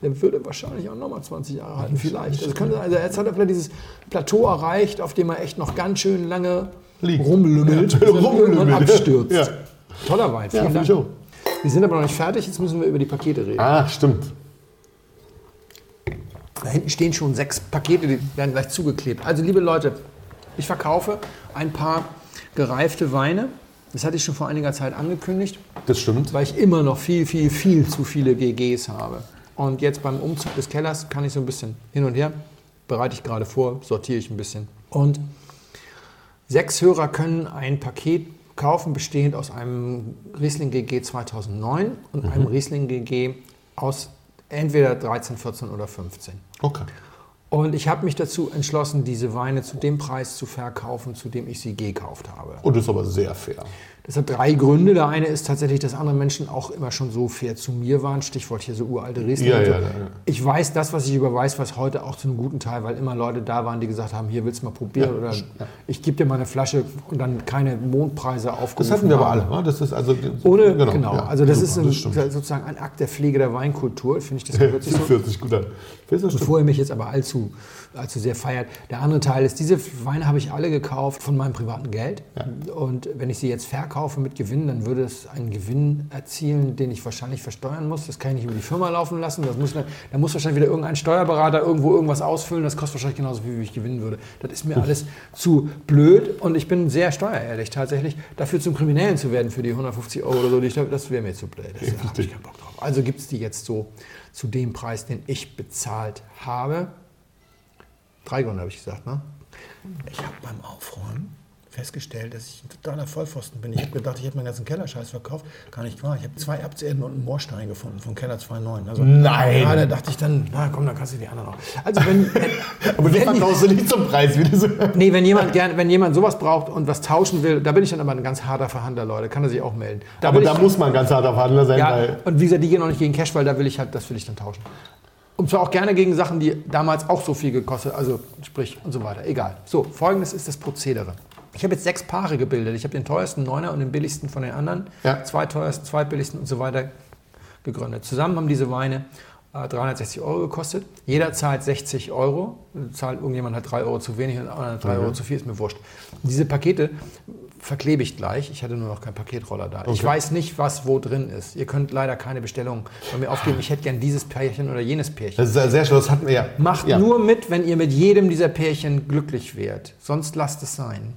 der würde wahrscheinlich auch nochmal 20 Jahre halten, vielleicht. Also, könnte, also jetzt hat er vielleicht dieses Plateau erreicht, auf dem er echt noch ganz schön lange Liegt. rumlümmelt Ja, rumlümmelt. abstürzt. Ja. Toller Wein, Ja, vielen finde Dank. Wir sind aber noch nicht fertig, jetzt müssen wir über die Pakete reden. Ah, stimmt. Da hinten stehen schon sechs Pakete, die werden gleich zugeklebt. Also, liebe Leute, ich verkaufe ein paar gereifte Weine. Das hatte ich schon vor einiger Zeit angekündigt, Das stimmt. weil ich immer noch viel, viel, viel zu viele GGs habe. Und jetzt beim Umzug des Kellers kann ich so ein bisschen hin und her, bereite ich gerade vor, sortiere ich ein bisschen. Und sechs Hörer können ein Paket kaufen, bestehend aus einem Riesling GG 2009 und einem Riesling GG aus entweder 13, 14 oder 15. Okay. Und ich habe mich dazu entschlossen, diese Weine zu dem Preis zu verkaufen, zu dem ich sie gekauft habe. Und das ist aber sehr fair. Das hat drei Gründe. Der eine ist tatsächlich, dass andere Menschen auch immer schon so fair zu mir waren. Stichwort hier so uralte Riesling. Ja, so. ja, ja, ja. Ich weiß das, was ich überweis, was heute auch zu einem guten Teil, weil immer Leute da waren, die gesagt haben, hier willst du mal probieren Ja, oder ich gebe dir mal eine Flasche und dann keine Mondpreise aufgerufen Das hatten wir aber haben. alle. Ne? Das ist also Ohne, genau. ja, also das super, ist ein, stimmt. sozusagen ein Akt der Pflege der Weinkultur, finde ich das so. 40 gut an. Das. Bevor ihr mich jetzt aber allzu, allzu sehr feiert. Der andere Teil ist, diese Weine habe ich alle gekauft von meinem privaten Geld. Und wenn ich sie jetzt verkaufe mit Gewinn, dann würde es einen Gewinn erzielen, den ich wahrscheinlich versteuern muss. Das kann ich nicht über die Firma laufen lassen. Das muss, da muss wahrscheinlich wieder irgendein Steuerberater irgendwo irgendwas ausfüllen. Das kostet wahrscheinlich genauso viel, wie ich gewinnen würde. Das ist mir alles zu blöd. Und ich bin sehr steuerehrlich tatsächlich. Dafür zum Kriminellen zu werden für die 150 Euro oder so, ich, das wäre mir zu blöd. Da habe ich keinen Bock drauf. Also gibt es die jetzt so zu dem Preis, den ich bezahlt habe. Drei Gründe habe ich gesagt, ne? Ich habe beim Aufräumen festgestellt, dass ich ein totaler Vollpfosten bin. Ich habe gedacht, ich hätte meinen ganzen Kellerscheiß verkauft. Gar nicht wahr. Ich habe zwei Erbserden und einen Moorstein gefunden von Keller 2.9. Also, Nein. Ja, da dachte ich dann, na komm, dann kannst du die anderen auch. Also wenn, wenn, Aber die wenn, verkaufst du nicht zum Preis, wie du so. nee, wenn jemand gern, wenn jemand sowas braucht und was tauschen will, da bin ich dann aber ein ganz harter Verhandler, Leute. Kann er sich auch melden. Da Aber da ich, muss man ganz harter Verhandler sein, ja, weil. und wie gesagt, die gehen auch nicht gegen Cash, weil da will ich halt, das will ich dann tauschen. Und zwar auch gerne gegen Sachen, die damals auch so viel gekostet, also sprich und so weiter. Egal. So, folgendes ist das Prozedere. Ich habe jetzt sechs Paare gebildet. Ich habe den teuersten Neuner und den billigsten von den anderen, Ja. zwei teuersten, zwei billigsten und so weiter gegründet. Zusammen haben diese Weine 360 Euro gekostet. Jeder zahlt 60 Euro. Zahlt irgendjemand hat 3 Euro zu wenig und einer hat 3 Euro zu viel, ist mir wurscht. Und diese Pakete verklebe ich gleich. Ich hatte nur noch keinen Paketroller da. Ich weiß nicht, was wo drin ist. Ihr könnt leider keine Bestellung bei mir aufgeben. Ich hätte gern dieses Pärchen oder jenes Pärchen. Das ist sehr schön, das hatten wir ja. Macht ja. nur mit, wenn ihr mit jedem dieser Pärchen glücklich werdet. Sonst lasst es sein.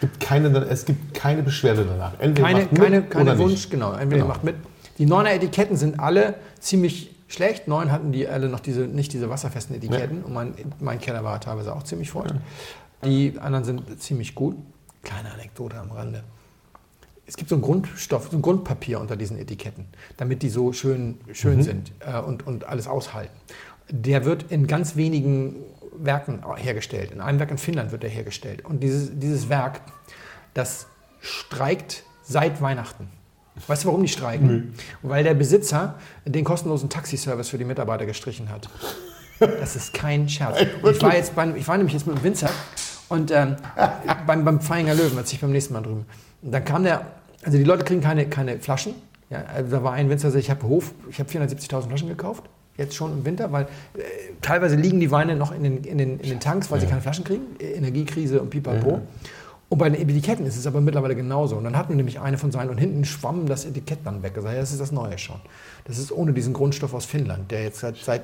Gibt keine, es gibt keine Beschwerde danach. Entweder Keine, macht mit keine, oder keine nicht. Wunsch, genau. Entweder Genau. macht mit. Die neuner Etiketten sind alle ziemlich schlecht. Neun hatten die alle noch diese, nicht diese wasserfesten Etiketten. Und mein, mein Keller war teilweise auch ziemlich voll. Die anderen sind ziemlich gut. Kleine Anekdote am Rande. Es gibt so einen Grundstoff, so ein Grundpapier unter diesen Etiketten, damit die so schön, schön Mhm. sind äh, und, und alles aushalten. Der wird in ganz wenigen Werken hergestellt. In einem Werk in Finnland wird er hergestellt. Und dieses, dieses Werk, das streikt seit Weihnachten. Weißt du, warum die streiken? Weil der Besitzer den kostenlosen Taxiservice für die Mitarbeiter gestrichen hat. Das ist kein Scherz. Ich war, jetzt beim, ich war nämlich jetzt mit dem Winzer und ähm, beim, beim Feinger Löwen, als ich beim nächsten Mal drüben. Und dann kam der, also die Leute kriegen keine, keine Flaschen. Ja, also da war ein Winzer, der sagt, ich habe Hof, ich habe 470.000 Flaschen gekauft, jetzt schon im Winter, weil äh, teilweise liegen die Weine noch in den, in den, in den Tanks, weil sie keine Flaschen kriegen. Energiekrise und pipapo. Und bei den Etiketten ist es aber mittlerweile genauso. Und dann hatten wir nämlich eine von seinen und hinten schwamm das Etikett dann weg. Also, ja, das ist das Neue schon. Das ist ohne diesen Grundstoff aus Finnland, der jetzt seit, seit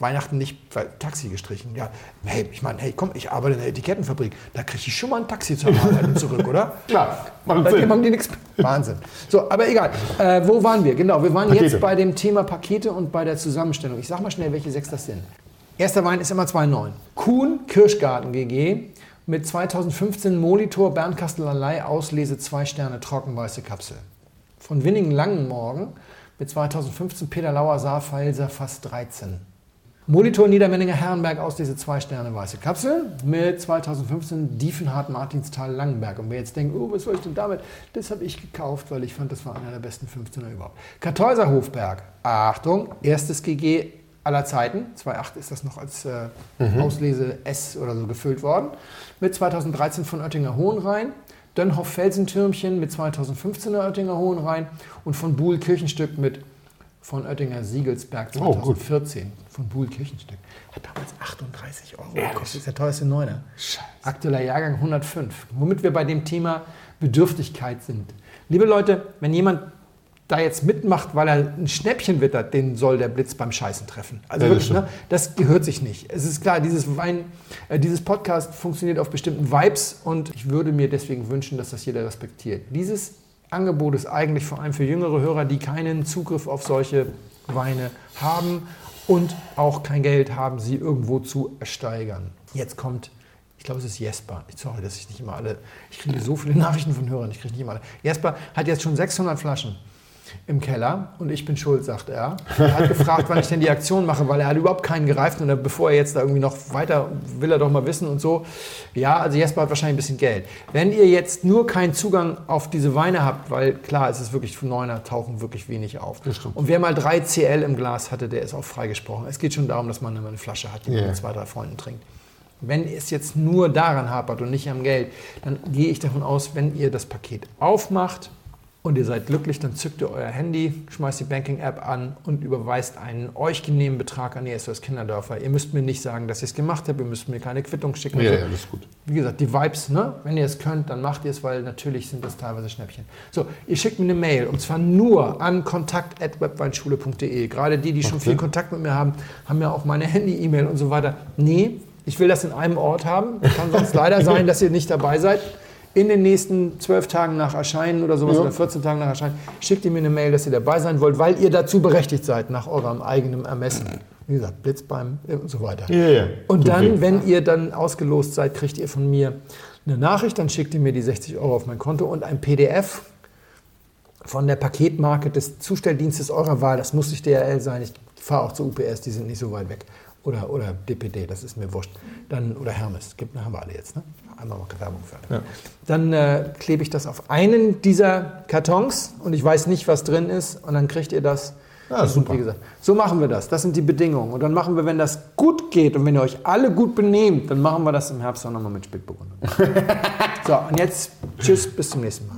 Weihnachten nicht Taxi gestrichen. Ja, hey, ich meine, hey, komm, ich arbeite in der Etikettenfabrik. Da kriege ich schon mal ein Taxi zur Arbeit zurück, oder? Klar, Sinn. haben die nichts. Wahnsinn. So, aber egal. Äh, wo waren wir? Genau, wir waren Pakete. jetzt bei dem Thema Pakete und bei der Zusammenstellung. Ich sag mal schnell, welche sechs das sind. Erster Wein ist immer 2,9. Kuhn Kirschgarten GG mit 2015 Molitor Bernkastel-Allei Auslese 2 Sterne trockenweiße Kapsel. Von Winningen Langenmorgen mit 2015 Peter Lauer Saarpfeilser fast 13. Molitor Niedermenninger Herrenberg Auslese 2 Sterne weiße Kapsel mit 2015 Diefenhardt Martinsthal Langenberg. Und wer jetzt denkt, oh, was soll ich denn damit? Das habe ich gekauft, weil ich fand, das war einer der besten 15er überhaupt. Kartäuser Hofberg, Achtung, erstes GG aller Zeiten. 2.8 ist das noch als äh, Auslese S oder so gefüllt worden. Mit 2013 von Oettinger Hohenrhein. Dönhoff Felsentürmchen mit 2015er Oettinger Hohenrhein und von Buhl Kirchenstück mit von Oettinger Siegelsberg Oh, gut. 2014. Von Buhl Kirchenstück. Hat damals 38 Euro gekostet. Das ist der teuerste Neuner. Aktueller Jahrgang 105. Womit wir bei dem Thema Bedürftigkeit sind. Liebe Leute, wenn jemand da jetzt mitmacht, weil er ein Schnäppchen wittert, den soll der Blitz beim Scheißen treffen. Also Ja, das wirklich, ne? das gehört sich nicht. Es ist klar, dieses Wein, äh, dieses Podcast funktioniert auf bestimmten Vibes und ich würde mir deswegen wünschen, dass das jeder respektiert. Dieses Angebot ist eigentlich vor allem für jüngere Hörer, die keinen Zugriff auf solche Weine haben und auch kein Geld haben, sie irgendwo zu ersteigern. Jetzt kommt ich glaube, es ist Jesper. Ich sorry, dass ich nicht immer alle. Ich kriege so viele Nachrichten von Hörern, ich kriege nicht immer alle. Jesper hat jetzt schon 600 Flaschen im Keller und ich bin schuld, sagt er. Er hat gefragt, wann ich denn die Aktion mache, weil er hat überhaupt keinen gereift und bevor er jetzt da irgendwie noch weiter will er doch mal wissen und so. Ja, also Jesper hat wahrscheinlich ein bisschen Geld. Wenn ihr jetzt nur keinen Zugang auf diese Weine habt, weil klar, es ist wirklich von Neuner tauchen wirklich wenig auf. Und wer mal drei CL im Glas hatte, der ist auch freigesprochen. Es geht schon darum, dass man immer eine Flasche hat, die man Ja. mit zwei, drei Freunden trinkt. Wenn es jetzt nur daran hapert und nicht am Geld, dann gehe ich davon aus, wenn ihr das Paket aufmacht und ihr seid glücklich, dann zückt ihr euer Handy, schmeißt die Banking-App an und überweist einen euch genehmen Betrag an die SOS Kinderdörfer. Ihr müsst mir nicht sagen, dass ihr es gemacht habt, ihr müsst mir keine Quittung schicken. Ja, Also, ja, das ist gut. Wie gesagt, die Vibes, ne? wenn ihr es könnt, dann macht ihr es, weil natürlich sind das teilweise Schnäppchen. So, ihr schickt mir eine Mail und zwar nur an kontakt.webweinschule.de. Gerade die, die schon Okay. viel Kontakt mit mir haben, haben ja auch meine Handy-E-Mail und so weiter. Nee, ich will das in einem Ort haben. Kann sonst leider sein, dass ihr nicht dabei seid. In den nächsten zwölf Tagen nach Erscheinen oder sowas Ja. oder 14 Tagen nach Erscheinen, schickt ihr mir eine Mail, dass ihr dabei sein wollt, weil ihr dazu berechtigt seid, nach eurem eigenen Ermessen. Wie gesagt, Blitz beim und so weiter. Ja, ja. Und Tut dann, wenn ihr dann ausgelost seid, kriegt ihr von mir eine Nachricht, dann schickt ihr mir die 60 Euro auf mein Konto und ein PDF von der Paketmarke des Zustelldienstes eurer Wahl. Das muss nicht DRL sein. Ich fahre auch zu UPS, die sind nicht so weit weg. Oder, oder DPD, das ist mir wurscht. Dann, oder Hermes, gibt, haben wir alle jetzt. Ne? Einmal mal Werbung für alle. Dann äh, klebe ich das auf einen dieser Kartons und ich weiß nicht, was drin ist. Und dann kriegt ihr das. Ja, Und super. Wie gesagt, so machen wir das. Das sind die Bedingungen. Und dann machen wir, wenn das gut geht und wenn ihr euch alle gut benehmt, dann machen wir das im Herbst auch nochmal mit Spätburgunder. so, und jetzt tschüss, bis zum nächsten Mal.